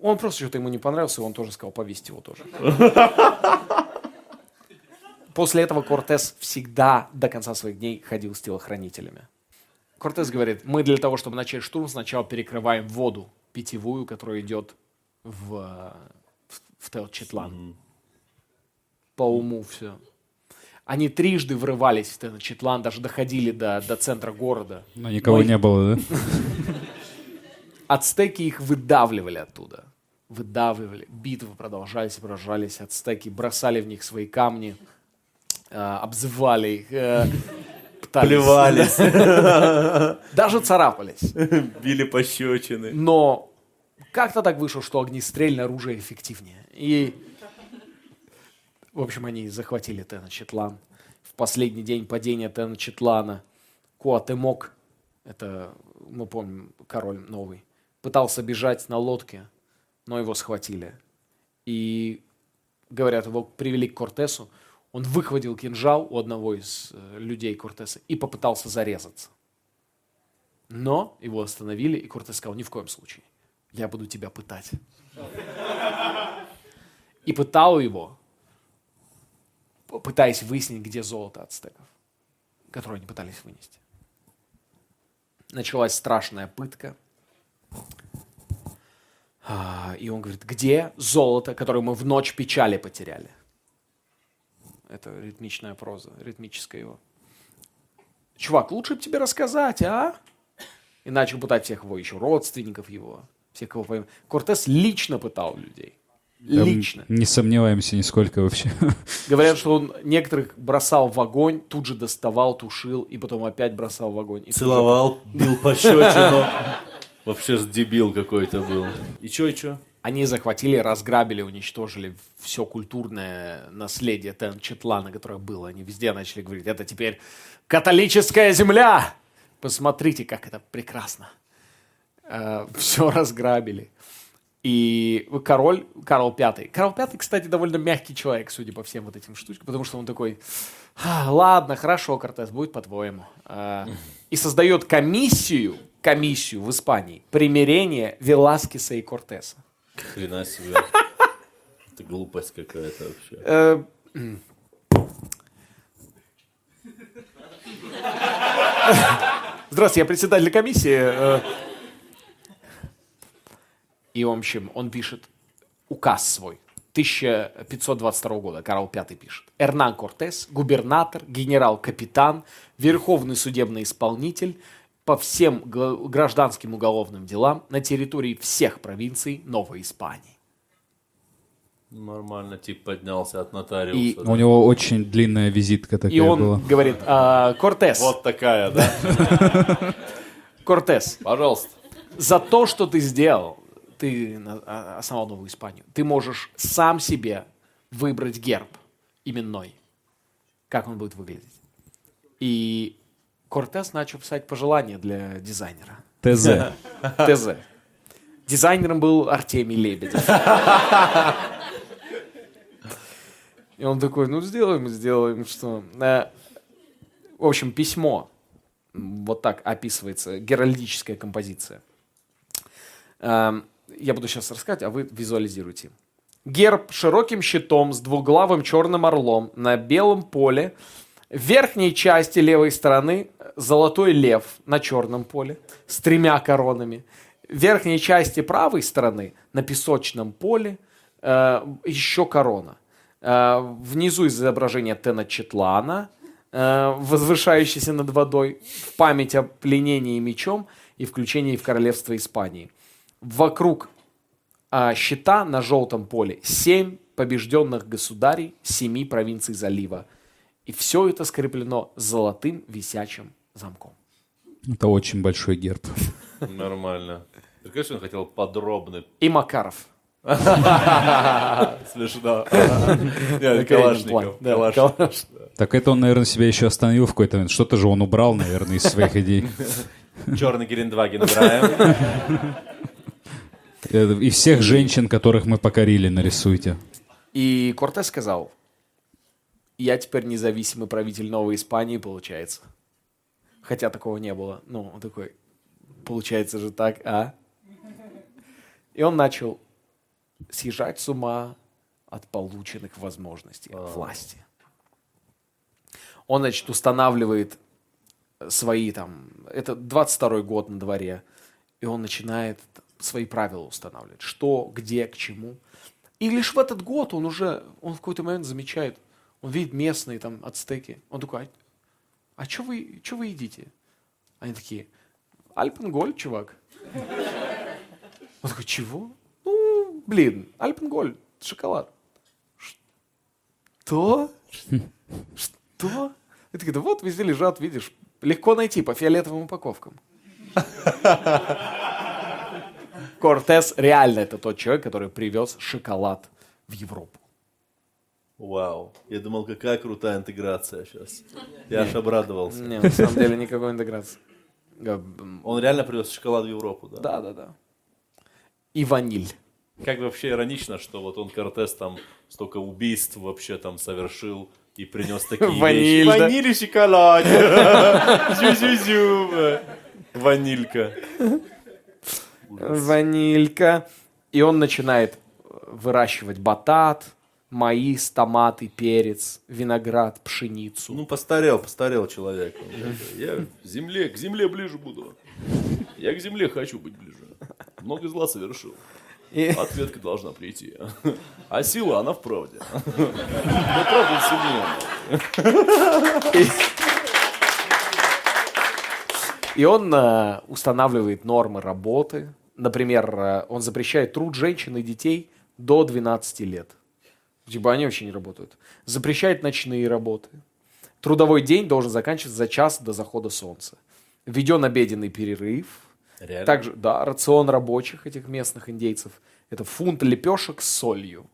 Speaker 1: Он просто что-то ему не понравился, и он тоже сказал повесить его тоже. После этого Кортес всегда до конца своих дней ходил с телохранителями. Кортес говорит, мы для того, чтобы начать штурм, сначала перекрываем воду питьевую, которая идет в, в, в Телчетлан. По уму все. Они трижды врывались в Телчетлан, даже доходили до, до центра города.
Speaker 3: Но никого
Speaker 1: их-
Speaker 3: не было, да?
Speaker 1: Ацтеки их выдавливали оттуда. Выдавливали. Битвы продолжались и продолжались. Ацтеки бросали в них свои камни, э, обзывали их, э, пытались-
Speaker 2: Плевались,
Speaker 1: Даже царапались.
Speaker 2: били пощечины.
Speaker 1: Но как-то так вышло, что огнестрельное оружие эффективнее. И, в общем, они захватили Теночетлан. В последний день падения Теночетлана Куатемок, это, мы помним, король новый, пытался бежать на лодке, но его схватили. И, говорят, его привели к Кортесу. Он выхватил кинжал у одного из э, людей Кортеса и попытался зарезаться. Но его остановили, и Кортес сказал, ни в коем случае. Я буду тебя пытать. И пытал его, пытаясь выяснить, где золото ацтеков, которое они пытались вынести. Началась страшная пытка. А, И он говорит, где золото, которое мы в ночь печали потеряли? Это ритмичная проза, ритмическая его. Чувак, лучше бы тебе рассказать, а? И начал пытать всех его еще родственников его, всех кого пойм- Кортес лично пытал людей. Лично.
Speaker 3: Не сомневаемся нисколько вообще.
Speaker 1: Говорят, что он некоторых бросал в огонь, тут же доставал, тушил, и потом опять бросал в огонь. И тут же-
Speaker 2: Целовал, бил пощечину. Вообще с дебил какой-то был. И чё, и чё?
Speaker 1: Они захватили, разграбили, уничтожили все культурное наследие Тенчетлана, которое было. Они везде начали говорить, это теперь католическая земля. Посмотрите, как это прекрасно. все разграбили. И король, Карл V. Карл V, кстати, довольно мягкий человек, судя по всем вот этим штучкам, потому что он такой, «А, ладно, хорошо, Кортес, будет по-твоему. А, И создает комиссию, комиссию в Испании, примирение Веласкеса и Кортеса.
Speaker 2: Хрена себе. Это глупость какая-то вообще.
Speaker 1: Э. Здравствуйте, я председатель комиссии. И, в общем, он пишет указ свой. 1522 года, Карл V пишет. Эрнан Кортес, губернатор, генерал-капитан, верховный судебный исполнитель по всем гражданским уголовным делам на территории всех провинций Новой Испании.
Speaker 2: Нормально, тип поднялся от нотариуса.
Speaker 1: И-
Speaker 2: да.
Speaker 3: У него очень длинная визитка такая
Speaker 1: И он
Speaker 3: была.
Speaker 1: говорит, «А, Кортес,
Speaker 2: Вот такая, да?
Speaker 1: Кортес,
Speaker 2: Пожалуйста.
Speaker 1: за то, что ты сделал, ты а- основал Новую Испанию, ты можешь сам себе выбрать герб именной, как он будет выглядеть. И Кортес начал писать пожелания для дизайнера.
Speaker 3: ТЗ.
Speaker 1: ТЗ. Дизайнером был Артемий Лебедев. И он такой, ну сделаем, сделаем, что... Э, В общем, письмо. Вот так описывается геральдическая композиция. Я буду сейчас рассказывать, а вы визуализируйте. Герб широким щитом с двуглавым черным орлом на белом поле. В верхней части левой стороны золотой лев на черном поле с тремя коронами. В верхней части правой стороны на песочном поле э, еще корона. Э, внизу изображение Теночетлана, э, возвышающийся над водой, в память о пленении мечом и включении в королевство Испании. Вокруг а, щита на желтом поле семь побежденных государей семи провинций залива. И все это скреплено золотым висячим замком.
Speaker 3: Это очень большой герб.
Speaker 2: Нормально. Ты, конечно, он хотел подробный.
Speaker 1: И Макаров.
Speaker 2: Смешно. Нет. Калашников.
Speaker 3: Так это он, наверное, себя еще остановил в какой-то момент. Что-то же он убрал, наверное, из своих идей.
Speaker 2: Черный Гелендваген играем.
Speaker 3: Э, И всех женщин, которых мы покорили, нарисуйте.
Speaker 1: И Кортес сказал, я теперь независимый правитель Новой Испании, получается. Хотя такого не было. Ну, он такой, получается же так, а? И он начал съезжать с ума от полученных возможностей от власти. Он, значит, устанавливает свои там... Это 22 год на дворе. И он начинает свои правила устанавливать. Что, где, к чему. И лишь в этот год он уже, он в какой-то момент замечает, он видит местные там ацтеки. Он такой, а, что вы, чё вы едите? Они такие, Альпенголь, чувак. Он такой, чего? Ну, блин, Альпенголь, шоколад. Что? Что? И такие, да вот, везде лежат, видишь, легко найти по фиолетовым упаковкам. Кортес реально это тот человек, который привез шоколад в Европу.
Speaker 2: Вау. Я думал, какая крутая интеграция сейчас. Я аж обрадовался.
Speaker 1: Не, на самом деле никакой интеграции. Э,
Speaker 2: Он реально привез шоколад в Европу, да?
Speaker 1: Да, да, да. И ваниль.
Speaker 2: Как вообще иронично, что вот он Кортес там столько убийств вообще там совершил и принес такие
Speaker 1: Ваниль,
Speaker 2: вещи.
Speaker 1: да.
Speaker 2: Ваниль и шоколад. Зю-зю-зю. Ванилька.
Speaker 1: Ванилька. И он начинает выращивать батат, маис, томаты, перец, виноград, пшеницу.
Speaker 2: Ну, постарел, постарел человек. Я в земле, к земле ближе буду. Я к земле хочу быть ближе. Много зла совершил.
Speaker 1: И-
Speaker 2: Ответка должна прийти. А сила, она в правде. Но правда сильнее.
Speaker 1: И он э, устанавливает нормы работы. Например, э, он запрещает труд женщин и детей до 12 лет. Типа они вообще не работают. Запрещает ночные работы. Трудовой день должен заканчиваться за час до захода солнца. Введен обеденный перерыв.
Speaker 2: Реально?
Speaker 1: Также, да, рацион рабочих этих местных индейцев. Это фунт лепешек с солью.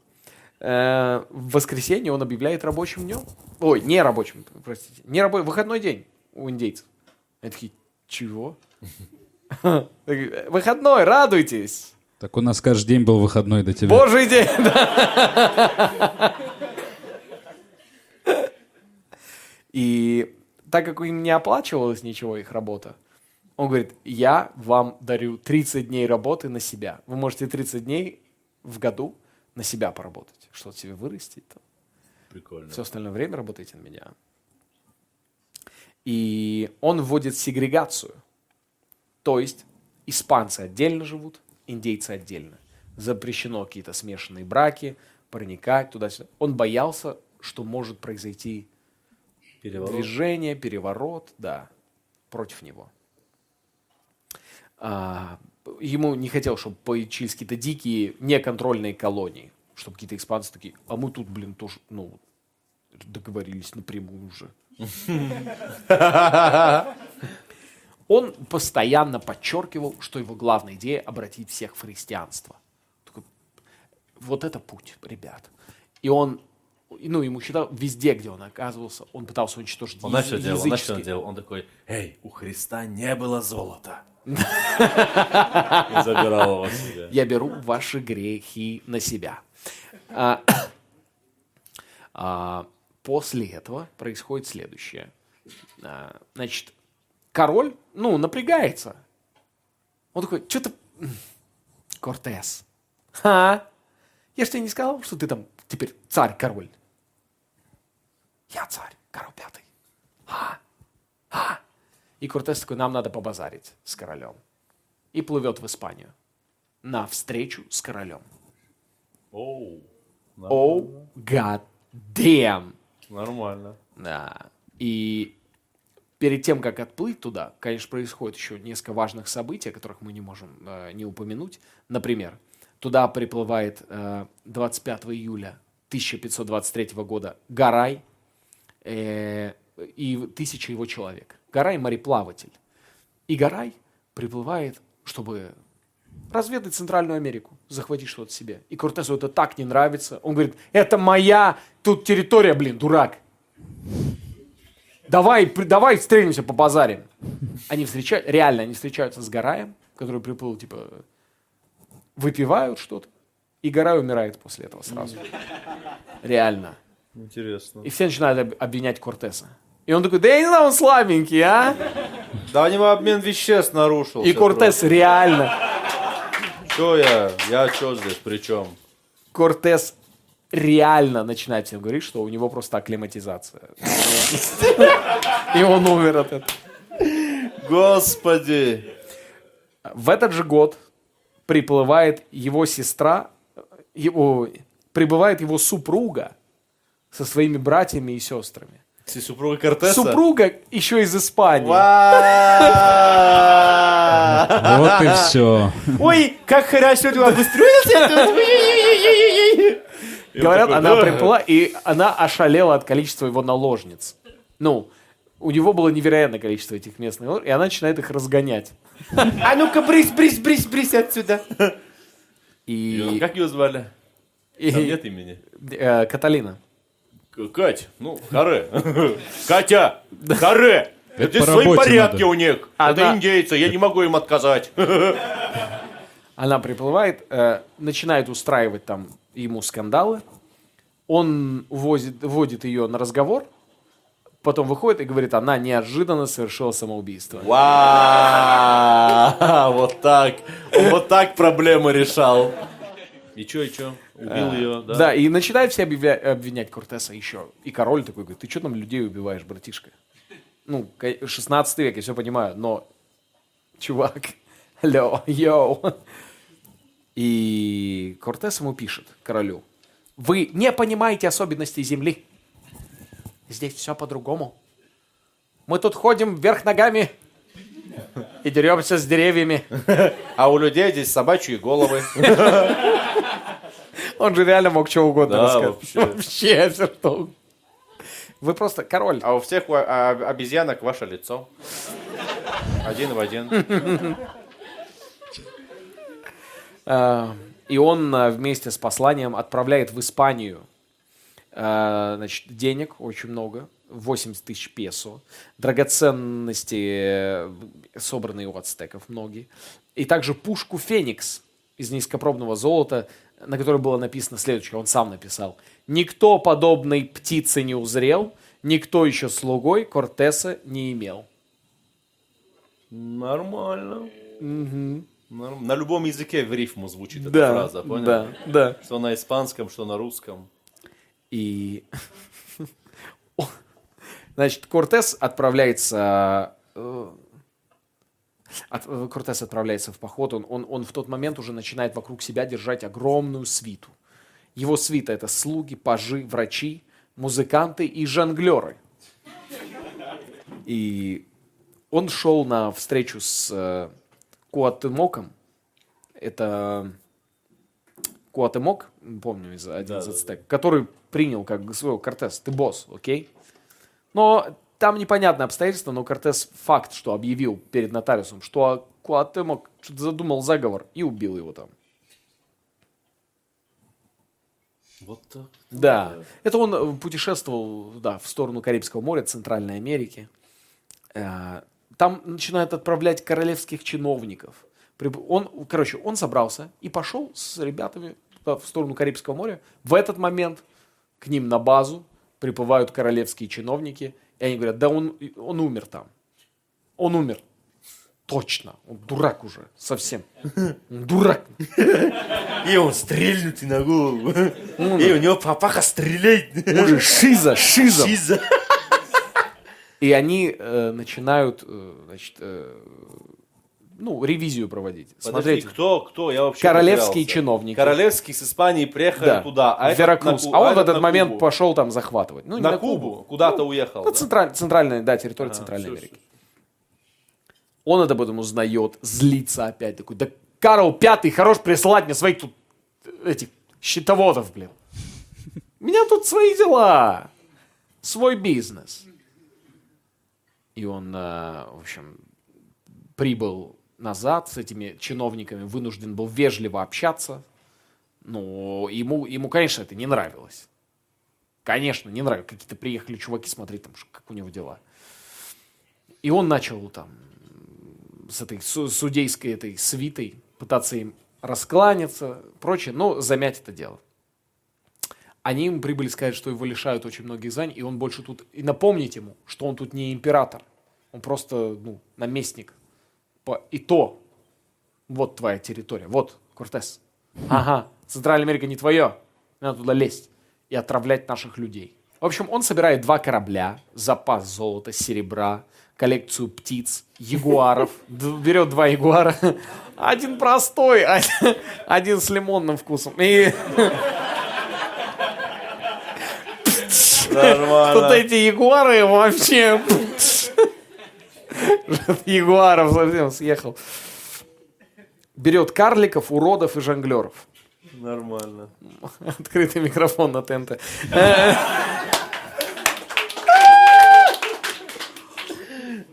Speaker 1: Э, в воскресенье он объявляет рабочим днем. Ой, не рабочим, простите. Не рабочий, выходной день у индейцев. Они такие, чего? Выходной, радуйтесь.
Speaker 3: Так у нас каждый день был выходной до тебя.
Speaker 1: Божий день. да. И так как им не оплачивалось ничего их работа, он говорит, я вам дарю 30 дней работы на себя. Вы можете 30 дней в году на себя поработать. Что-то себе вырастить. Там.
Speaker 2: Прикольно.
Speaker 1: Все остальное время работайте на меня. И он вводит сегрегацию То есть испанцы отдельно живут, индейцы отдельно. Запрещено какие-то смешанные браки, проникать туда-сюда. Он боялся, что может произойти
Speaker 2: Переворот.
Speaker 1: движение, переворот, да, против него. А, ему не хотел, чтобы появились какие-то дикие неконтрольные колонии, чтобы какие-то испанцы такие, а мы тут, блин, тоже, ну, договорились напрямую уже. Он постоянно подчеркивал, что его главная идея обратить всех в христианство. Вот это путь, ребят. И он, ну, ему считал, везде, где он оказывался, он пытался уничтожить
Speaker 2: Он
Speaker 1: яз-
Speaker 2: делал? Он
Speaker 1: языческие-
Speaker 2: делал? Он такой, эй, у Христа не было золота. И забирал его себе.
Speaker 1: Я беру ваши грехи на себя. А, а, после этого происходит следующее. А, Значит, король, ну, напрягается. Он такой, что-то... Кортес. Ха? Я же тебе не сказал, что ты там теперь царь-король. Я царь, король пятый. А? А? И Кортес такой, нам надо побазарить с королем. И плывет в Испанию на встречу с королем.
Speaker 2: Оу,
Speaker 1: О, god damn.
Speaker 2: нормально.
Speaker 1: Да. И перед тем, как отплыть туда, конечно, происходит еще несколько важных событий, о которых мы не можем э, не упомянуть. Например, туда приплывает э, 25 июля 1523 года Гарай э, и тысяча его человек. Гарай – мореплаватель. И Гарай приплывает, чтобы разведать Центральную Америку, захватить что-то себе. И Кортесу это так не нравится. Он говорит, это моя тут территория, блин, дурак. Давай, давай встретимся по базарим. Они встречают, реально, они встречаются с Гараем, который приплыл, типа, выпивают что-то, и Гарай умирает после этого сразу. Реально.
Speaker 2: Интересно.
Speaker 1: И все начинают об- обвинять Кортеса. И он такой, да я не знаю, он слабенький, а?
Speaker 2: Да у него обмен веществ нарушился.
Speaker 1: И Кортес реально,
Speaker 2: Что я? Я что здесь? При чем?
Speaker 1: Кортес реально начинает всем говорить, что у него просто акклиматизация. И он умер от этого.
Speaker 2: Господи.
Speaker 1: В этот же год приплывает его сестра, его, прибывает его супруга со своими братьями и сестрами.
Speaker 2: Супруга Кортеса?
Speaker 1: Супруга еще из Испании.
Speaker 3: Вот и все.
Speaker 4: Ой, как хорошо ты обустроился
Speaker 1: Говорят,
Speaker 2: такой,
Speaker 1: она
Speaker 2: «Да».
Speaker 1: приплыла, и она ошалела от количества его наложниц. Ну, у него было невероятное количество этих местных наложниц, и она начинает их разгонять.
Speaker 4: А ну-ка, брысь, брысь, брысь, брысь отсюда.
Speaker 2: И
Speaker 1: И,
Speaker 2: Как ее звали?
Speaker 1: и-
Speaker 2: Там нет имени.
Speaker 1: э, Каталина.
Speaker 2: Кать, ну, харе. Катя, харе.
Speaker 3: Это
Speaker 2: Здесь свои порядки
Speaker 3: надо.
Speaker 2: у них.
Speaker 1: Она-
Speaker 2: Это индейцы, я не могу им отказать.
Speaker 1: Она приплывает, э, начинает устраивать там ему скандалы. Он увозит, вводит ее на разговор, потом выходит и говорит, она неожиданно совершила самоубийство.
Speaker 2: Вау, вот так. Вот так проблемы решал. И чё, и чё? Убил ее, да?
Speaker 1: Да, и начинают все объявля- обвинять Кортеса еще. И король такой говорит, ты что там людей убиваешь, братишка? Ну, ка- 16 век, я все понимаю, но, чувак, алло, йоу. И Кортес ему пишет, королю, вы не понимаете особенностей земли. Здесь все по-другому. Мы тут ходим вверх ногами и деремся с деревьями.
Speaker 4: А у людей здесь собачьи головы.
Speaker 1: Он же реально мог что угодно
Speaker 2: Да,
Speaker 1: рассказать.
Speaker 2: вообще.
Speaker 1: Вообще, все что. Вы просто король.
Speaker 4: А у всех у а, обезьянок ваше лицо. Один в один.
Speaker 1: А, И он а, вместе с посланием отправляет в Испанию а, значит, денег очень много, 80 тысяч песо, драгоценности, э, собранные у ацтеков многие, и также пушку «Феникс» из низкопробного золота, на которой было написано следующее, он сам написал. «Никто подобной птицы не узрел, никто еще слугой Кортеса не имел».
Speaker 2: Нормально. Норм- На любом языке в рифму звучит эта
Speaker 1: Да,
Speaker 2: фраза, понял?
Speaker 1: да, да.
Speaker 2: Что на испанском, что на русском.
Speaker 1: И, значит, Кортес отправляется... э, От- э, Кортес отправляется в поход, он, он, он в тот момент уже начинает вокруг себя держать огромную свиту. Его свита это слуги, пажи, врачи, музыканты и жонглеры. И он шел на встречу с Куатемоком. Это Куатемок, помню, из один из ацтек, который принял как своего Кортес. Ты босс, окей? Но там непонятное обстоятельство, но Кортес факт, что объявил перед нотариусом, что Куатемок что-то задумал заговор и убил его там.
Speaker 2: Вот так.
Speaker 1: Да, это он э, путешествовал да, в сторону Карибского моря, Центральной Америки. Э, Там начинают отправлять королевских чиновников. Он, короче, он собрался и пошел с ребятами в сторону Карибского моря. В этот момент к ним на базу приплывают королевские чиновники, и они говорят, да он, он умер там. Он умер. Точно. Он дурак уже. Совсем. Он дурак.
Speaker 2: И он стрельнутый на голову. И у него папаха стреляет.
Speaker 1: Уже шиза, шиза.
Speaker 2: Шиза.
Speaker 1: И они э, начинают, э, значит, э, ну, ревизию проводить.
Speaker 2: Подожди,
Speaker 1: Смотрите,
Speaker 2: кто, кто? Я вообще
Speaker 1: Королевские
Speaker 2: потерялся.
Speaker 1: чиновники.
Speaker 2: Королевские с Испании приехали
Speaker 1: да,
Speaker 2: туда. А
Speaker 1: Веракрус.
Speaker 2: на Ку-
Speaker 1: а он в
Speaker 2: этот
Speaker 1: этот
Speaker 2: на
Speaker 1: момент
Speaker 2: Кубу.
Speaker 1: пошел там захватывать. Ну, не
Speaker 2: На Кубу? Куда-то уехал.
Speaker 1: Ну,
Speaker 2: да?
Speaker 1: централь- центральная, да, территория Центральной
Speaker 2: всё,
Speaker 1: Америки. Он это потом узнает, злится опять такой, да Карл Пятый хорош присылать мне своих тут этих счетоводов, блин. У меня тут свои дела, свой бизнес. И он, э, в общем, прибыл назад с этими чиновниками, вынужден был вежливо общаться. Но ему, ему, конечно, это не нравилось. Конечно, не нравилось. Какие-то приехали чуваки смотреть, там, как у него дела. И он начал там с этой су- судейской этой свитой пытаться им раскланяться, прочее, но замять это дело. Они ему прибыли сказать, что его лишают очень многих званий, и он больше тут... И напомнить ему, что он тут не император, он просто ну, наместник. По- И то, вот твоя территория, вот, Кортес. Ага, Центральная Америка не твое, надо туда лезть и отравлять наших людей. В общем, он собирает два корабля, запас золота, серебра, коллекцию птиц, ягуаров. Д- Берет два ягуара. Один простой, один, один с лимонным вкусом. И
Speaker 2: Нормально.
Speaker 1: тут эти ягуары вообще... Ягуаров совсем съехал. Берет карликов, уродов и жонглеров.
Speaker 2: Нормально.
Speaker 1: Открытый микрофон на ТНТ.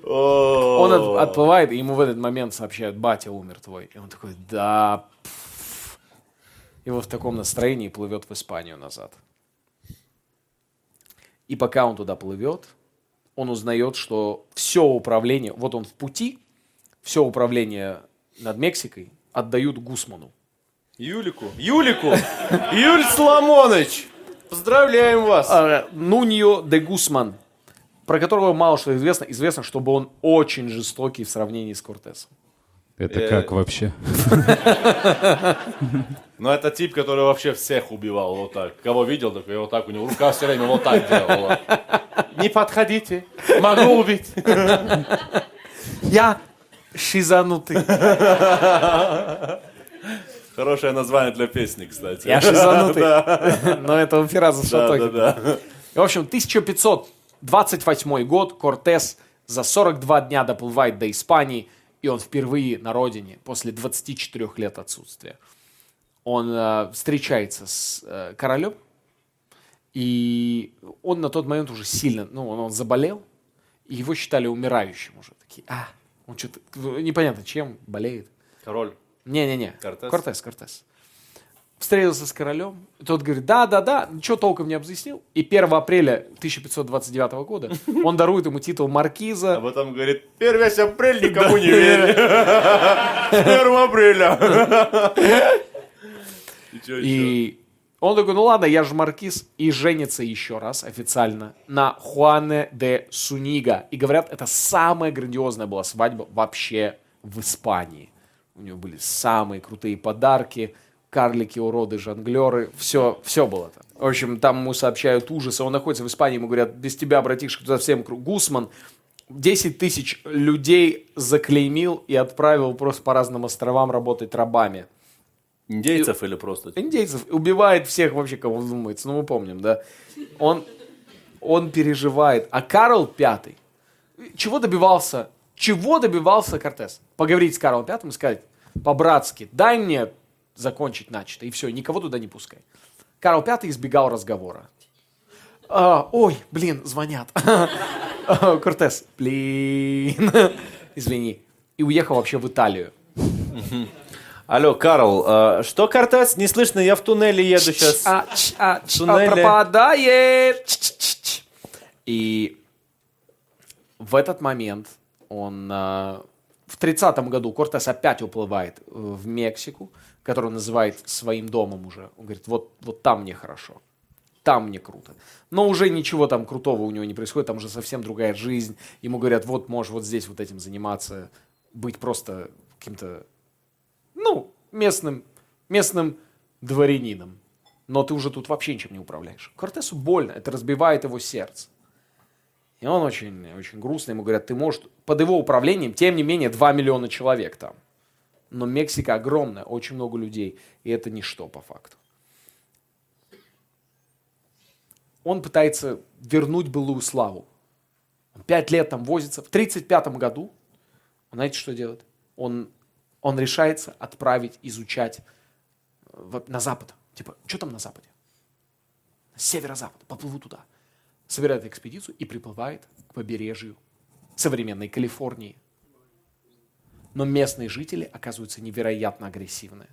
Speaker 1: Он от- отплывает, и ему в этот момент сообщают, батя умер твой. И он такой, да. пф». И вот в таком настроении плывет в Испанию назад. И пока он туда плывет, он узнает, что все управление, вот он в пути, все управление над Мексикой отдают Гусману.
Speaker 2: Юлику. Юлику. Юль Соломонович. Поздравляем вас.
Speaker 1: А, Нуньо де Гусман, про которого мало что известно. Известно, чтобы он очень жестокий в сравнении с Кортесом.
Speaker 3: Это
Speaker 2: Э,
Speaker 3: как вообще?
Speaker 2: Ну, это тип, который вообще всех убивал вот так. Кого видел, такой вот так у него рука все время вот так делала. Не подходите, могу убить.
Speaker 1: Я шизанутый.
Speaker 2: Хорошее название для песни, кстати.
Speaker 1: Я шизанутый. Но это у Фираза
Speaker 2: Да,
Speaker 1: Шатоки.
Speaker 2: да, да.
Speaker 1: В общем, 1528 год Кортес за 42 дня доплывает до Испании, и он впервые на родине после 24 лет отсутствия. Он э, встречается с э, королем, и он на тот момент уже сильно, ну, он, он заболел, и его считали умирающим уже. Такие, а, он что-то, непонятно чем, болеет.
Speaker 2: Король.
Speaker 1: Не-не-не.
Speaker 2: Кортес?
Speaker 1: Кортес, Кортес. Встретился с королем. Тот говорит, да-да-да, ничего толком не объяснил. И 1 апреля 1529 года он дарует ему титул маркиза.
Speaker 2: Об этом говорит, 1 апреля никому не верь. 1 апреля. И
Speaker 1: он такой, ну ладно, я же маркиз. И женится еще раз официально на Хуане де Сунига. И говорят, это самая грандиозная была свадьба вообще в Испании. У него были самые крутые подарки, карлики, уроды, жонглеры. Все, все было там. В общем, там ему сообщают ужасы. Он находится в Испании, ему говорят, без тебя, братишка, тут совсем кру- Гусман. 10 тысяч людей заклеймил и отправил просто по разным островам работать рабами.
Speaker 2: Индейцев или просто?
Speaker 1: Индейцев убивает всех вообще, кого вздумается. Ну, мы помним, да? Он, он переживает. А Карл Пятый, чего добивался? Чего добивался Кортес? Поговорить с Карлом Пятым и сказать, по-братски, дай мне закончить начатое, и все, никого туда не пускай. Карл Пятый избегал разговора. А, ой, блин, звонят. А, Кортес, блин, извини. И уехал вообще в Италию.
Speaker 2: Алло, Карл, а, что, Кортес? Не слышно, я в туннеле еду сейчас.
Speaker 1: А, а, а,
Speaker 2: Туннеле.
Speaker 1: пропадает. И в этот момент он в 30-м году Кортес опять уплывает э, в Мексику, которую называет своим домом уже. Он говорит, вот, вот там мне хорошо, там мне круто. Но уже ничего там крутого у него не происходит, там уже совсем другая жизнь. Ему говорят, вот можешь вот здесь вот этим заниматься, быть просто каким-то ну, местным, местным дворянином. Но ты уже тут вообще ничем не управляешь. Кортесу больно, это разбивает его сердце. И он очень, очень грустно, ему говорят, ты можешь, под его управлением, тем не менее, 2 миллиона человек там. Но Мексика огромная, очень много людей, и это ничто по факту. Он пытается вернуть былую славу. Он пять лет там возится. В 35 году, знаете, что делает? Он, он решается отправить изучать э, на запад. Типа, что там на западе? Северо-запад. Поплыву туда. Собирает экспедицию и приплывает к побережью современной Калифорнии. Но местные жители оказываются невероятно агрессивные.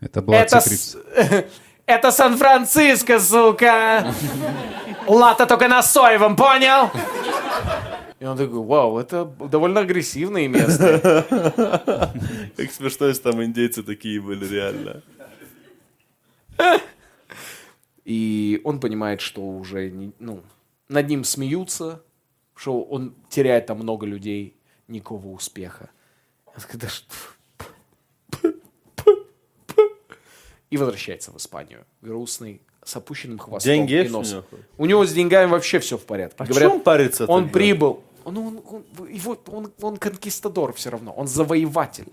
Speaker 3: Это была
Speaker 1: Это, с- это Сан-Франциско, сука! Лата только на соевом, понял? И он такой, вау, это довольно агрессивные места.
Speaker 2: Как смешно, если там индейцы такие были, реально.
Speaker 1: И он понимает, что уже не- ну, над ним смеются, что он теряет там много людей, никакого успеха. Он такой, «Да что- И возвращается в Испанию. Грустный, с опущенным хвостом
Speaker 2: Деньги
Speaker 1: и носом.
Speaker 2: него?
Speaker 1: У него с деньгами вообще все в порядке.
Speaker 2: А чё он парится
Speaker 1: Он прибыл. Он, он, он- его- он- он конкистадор все равно. Он завоеватель.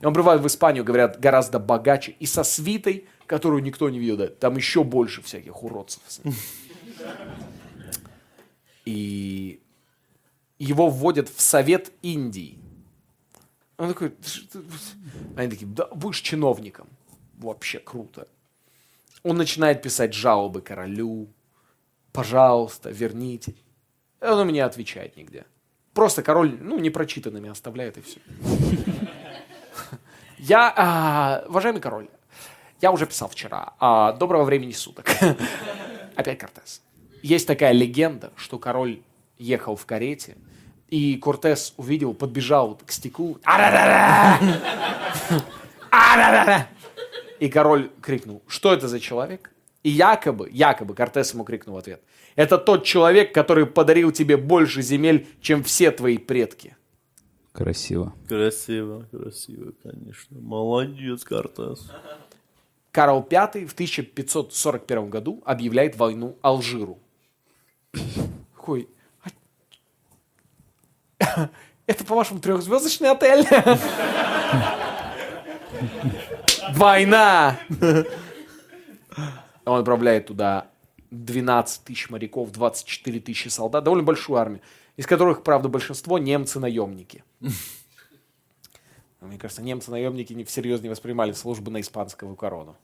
Speaker 1: И он прибывает в Испанию, говорят, гораздо богаче. И со свитой, которую никто не видел. Там еще больше всяких уродцев. И его вводят в Совет Индии. Он такой, «Ты что- они такие, да, будешь чиновником. Вообще круто. Он начинает писать жалобы королю. Пожалуйста, верните. И Он мне отвечает нигде. Просто король, ну, непрочитанными оставляет и все. Я, а, уважаемый король, я уже писал вчера. а, доброго времени суток. Опять Кортес. Есть такая легенда, что король ехал в карете, и Кортес увидел, подбежал к стеклу. И король крикнул, что это за человек? И якобы, якобы Кортес ему крикнул в ответ. Это тот человек, который подарил тебе больше земель, чем все твои предки.
Speaker 3: Красиво.
Speaker 2: Красиво, красиво, конечно. Молодец, Кортес.
Speaker 1: Карл V в 1541 году объявляет войну Алжиру. Какой? «А Это, по-вашему, трехзвездочный отель? Война! Он отправляет туда 12 тысяч моряков, 24 тысячи солдат, довольно большую армию, из которых, правда, большинство немцы-наемники. Мне кажется, немцы-наемники не всерьез не воспринимали службу на испанскую корону.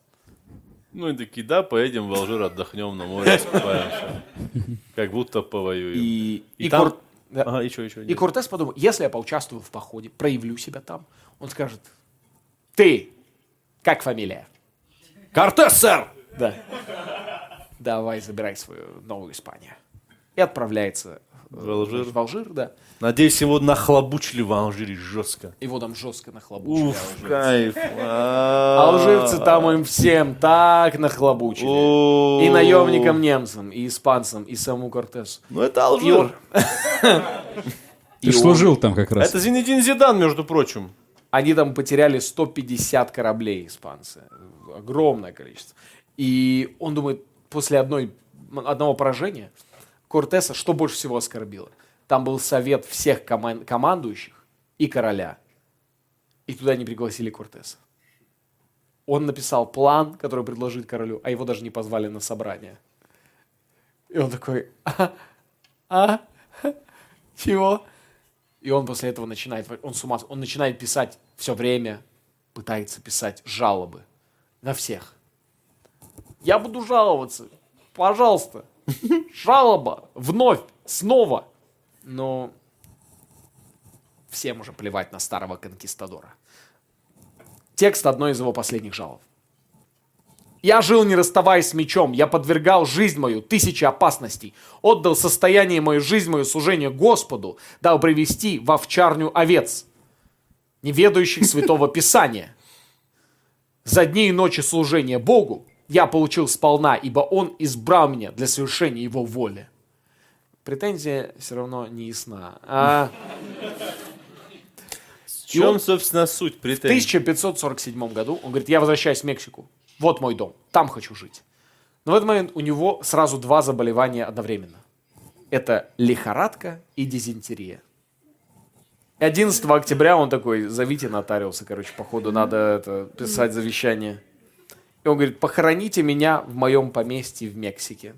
Speaker 2: Ну и такие, да, поедем в Алжир, отдохнем на море, искупаемся. Как будто повоюем.
Speaker 1: И,
Speaker 2: И
Speaker 1: и
Speaker 2: там-
Speaker 1: Кор- да.
Speaker 2: Ага, еще, еще.
Speaker 1: И Кортес подумал, если я поучаствую в походе, проявлю себя там, он скажет, ты, как фамилия?
Speaker 2: Кортес, сэр!
Speaker 1: Да. Давай, забирай свою новую Испанию. И отправляется
Speaker 2: В Алжир?
Speaker 1: В Алжир, да.
Speaker 2: Надеюсь, его нахлобучили в Алжире жестко.
Speaker 1: Его там жестко нахлобучили.
Speaker 2: Уф,
Speaker 1: алжирцы.
Speaker 2: кайф.
Speaker 1: Алжирцы там им всем так нахлобучили. И наемникам немцам, и испанцам, и самому Кортесу.
Speaker 2: Ну это Алжир.
Speaker 3: Ты служил там как раз.
Speaker 2: Это Зинедин Зидан, между прочим.
Speaker 1: Они там потеряли 150 кораблей, испанцы. Огромное количество. И он думает, после одной, одного поражения Кортеса, что больше всего оскорбило? Там был совет всех коман- командующих и короля. И туда не пригласили Кортеса. Он написал план, который предложит королю, а его даже не позвали на собрание. И он такой, а, а, чего? И он после этого начинает, он с ума, он начинает писать все время, пытается писать жалобы на всех. Я буду жаловаться, пожалуйста, жалоба, вновь, снова. Но всем уже плевать на старого конкистадора. Текст одной из его последних жалоб. Я жил, не расставаясь с мечом. Я подвергал жизнь мою тысячи опасностей. Отдал состояние мою, жизнь мою, служение Господу. Дал привести в овчарню овец, не ведающих святого Писания. За дни и ночи служения Богу я получил сполна, ибо Он избрал меня для совершения Его воли. Претензия все равно не ясна. А
Speaker 2: В чем, собственно, суть
Speaker 1: в
Speaker 2: претензий?
Speaker 1: 1547 году он говорит, я возвращаюсь в Мексику. Вот мой дом, там хочу жить. Но в этот момент у него сразу два заболевания одновременно. Это лихорадка и дизентерия. И 11 октября он такой, зовите нотариуса, короче, походу надо это, писать завещание. И он говорит, похороните меня в моем поместье в Мексике.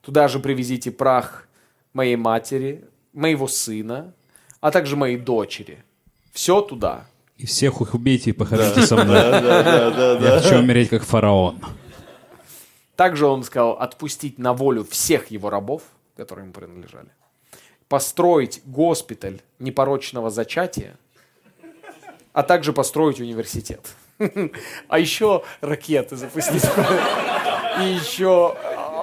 Speaker 1: Туда же привезите прах моей матери, моего сына, а также моей дочери. Все туда.
Speaker 3: И всех их убейте и похороните со мной. Я хочу умереть как фараон.
Speaker 1: Также он сказал отпустить на волю всех его рабов, которые ему принадлежали, построить госпиталь непорочного зачатия, а также построить университет. А еще ракеты запустить. И еще...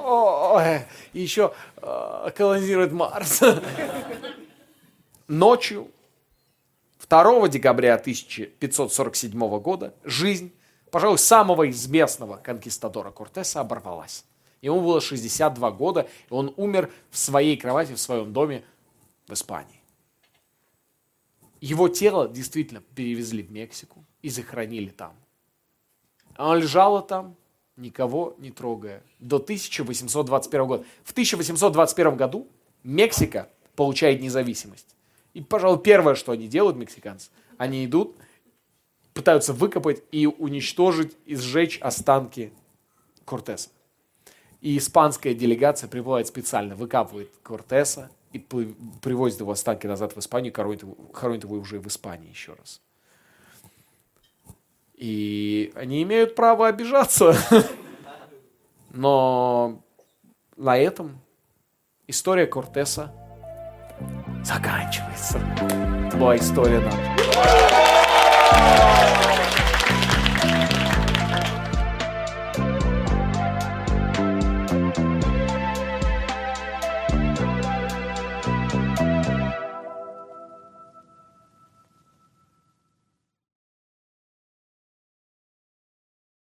Speaker 1: ой, И еще э, колонизировать Марс. Ночью 2 декабря 1547 года жизнь, пожалуй, самого известного конкистадора Кортеса оборвалась. Ему было 62 года, и он умер в своей кровати, в своем доме в Испании. Его тело действительно перевезли в Мексику и захоронили там. Оно лежало там, никого не трогая, до 1821 года. В 1821 году Мексика получает независимость. И, пожалуй, первое, что они делают, мексиканцы, они идут, пытаются выкопать и уничтожить, и сжечь останки Кортеса. И испанская делегация приплывает специально, выкапывает Кортеса и привозит его останки назад в Испанию, хоронит его, хоронит его уже в Испании еще раз. И они имеют право обижаться. Но на этом история Кортеса заканчивается. Была история нам.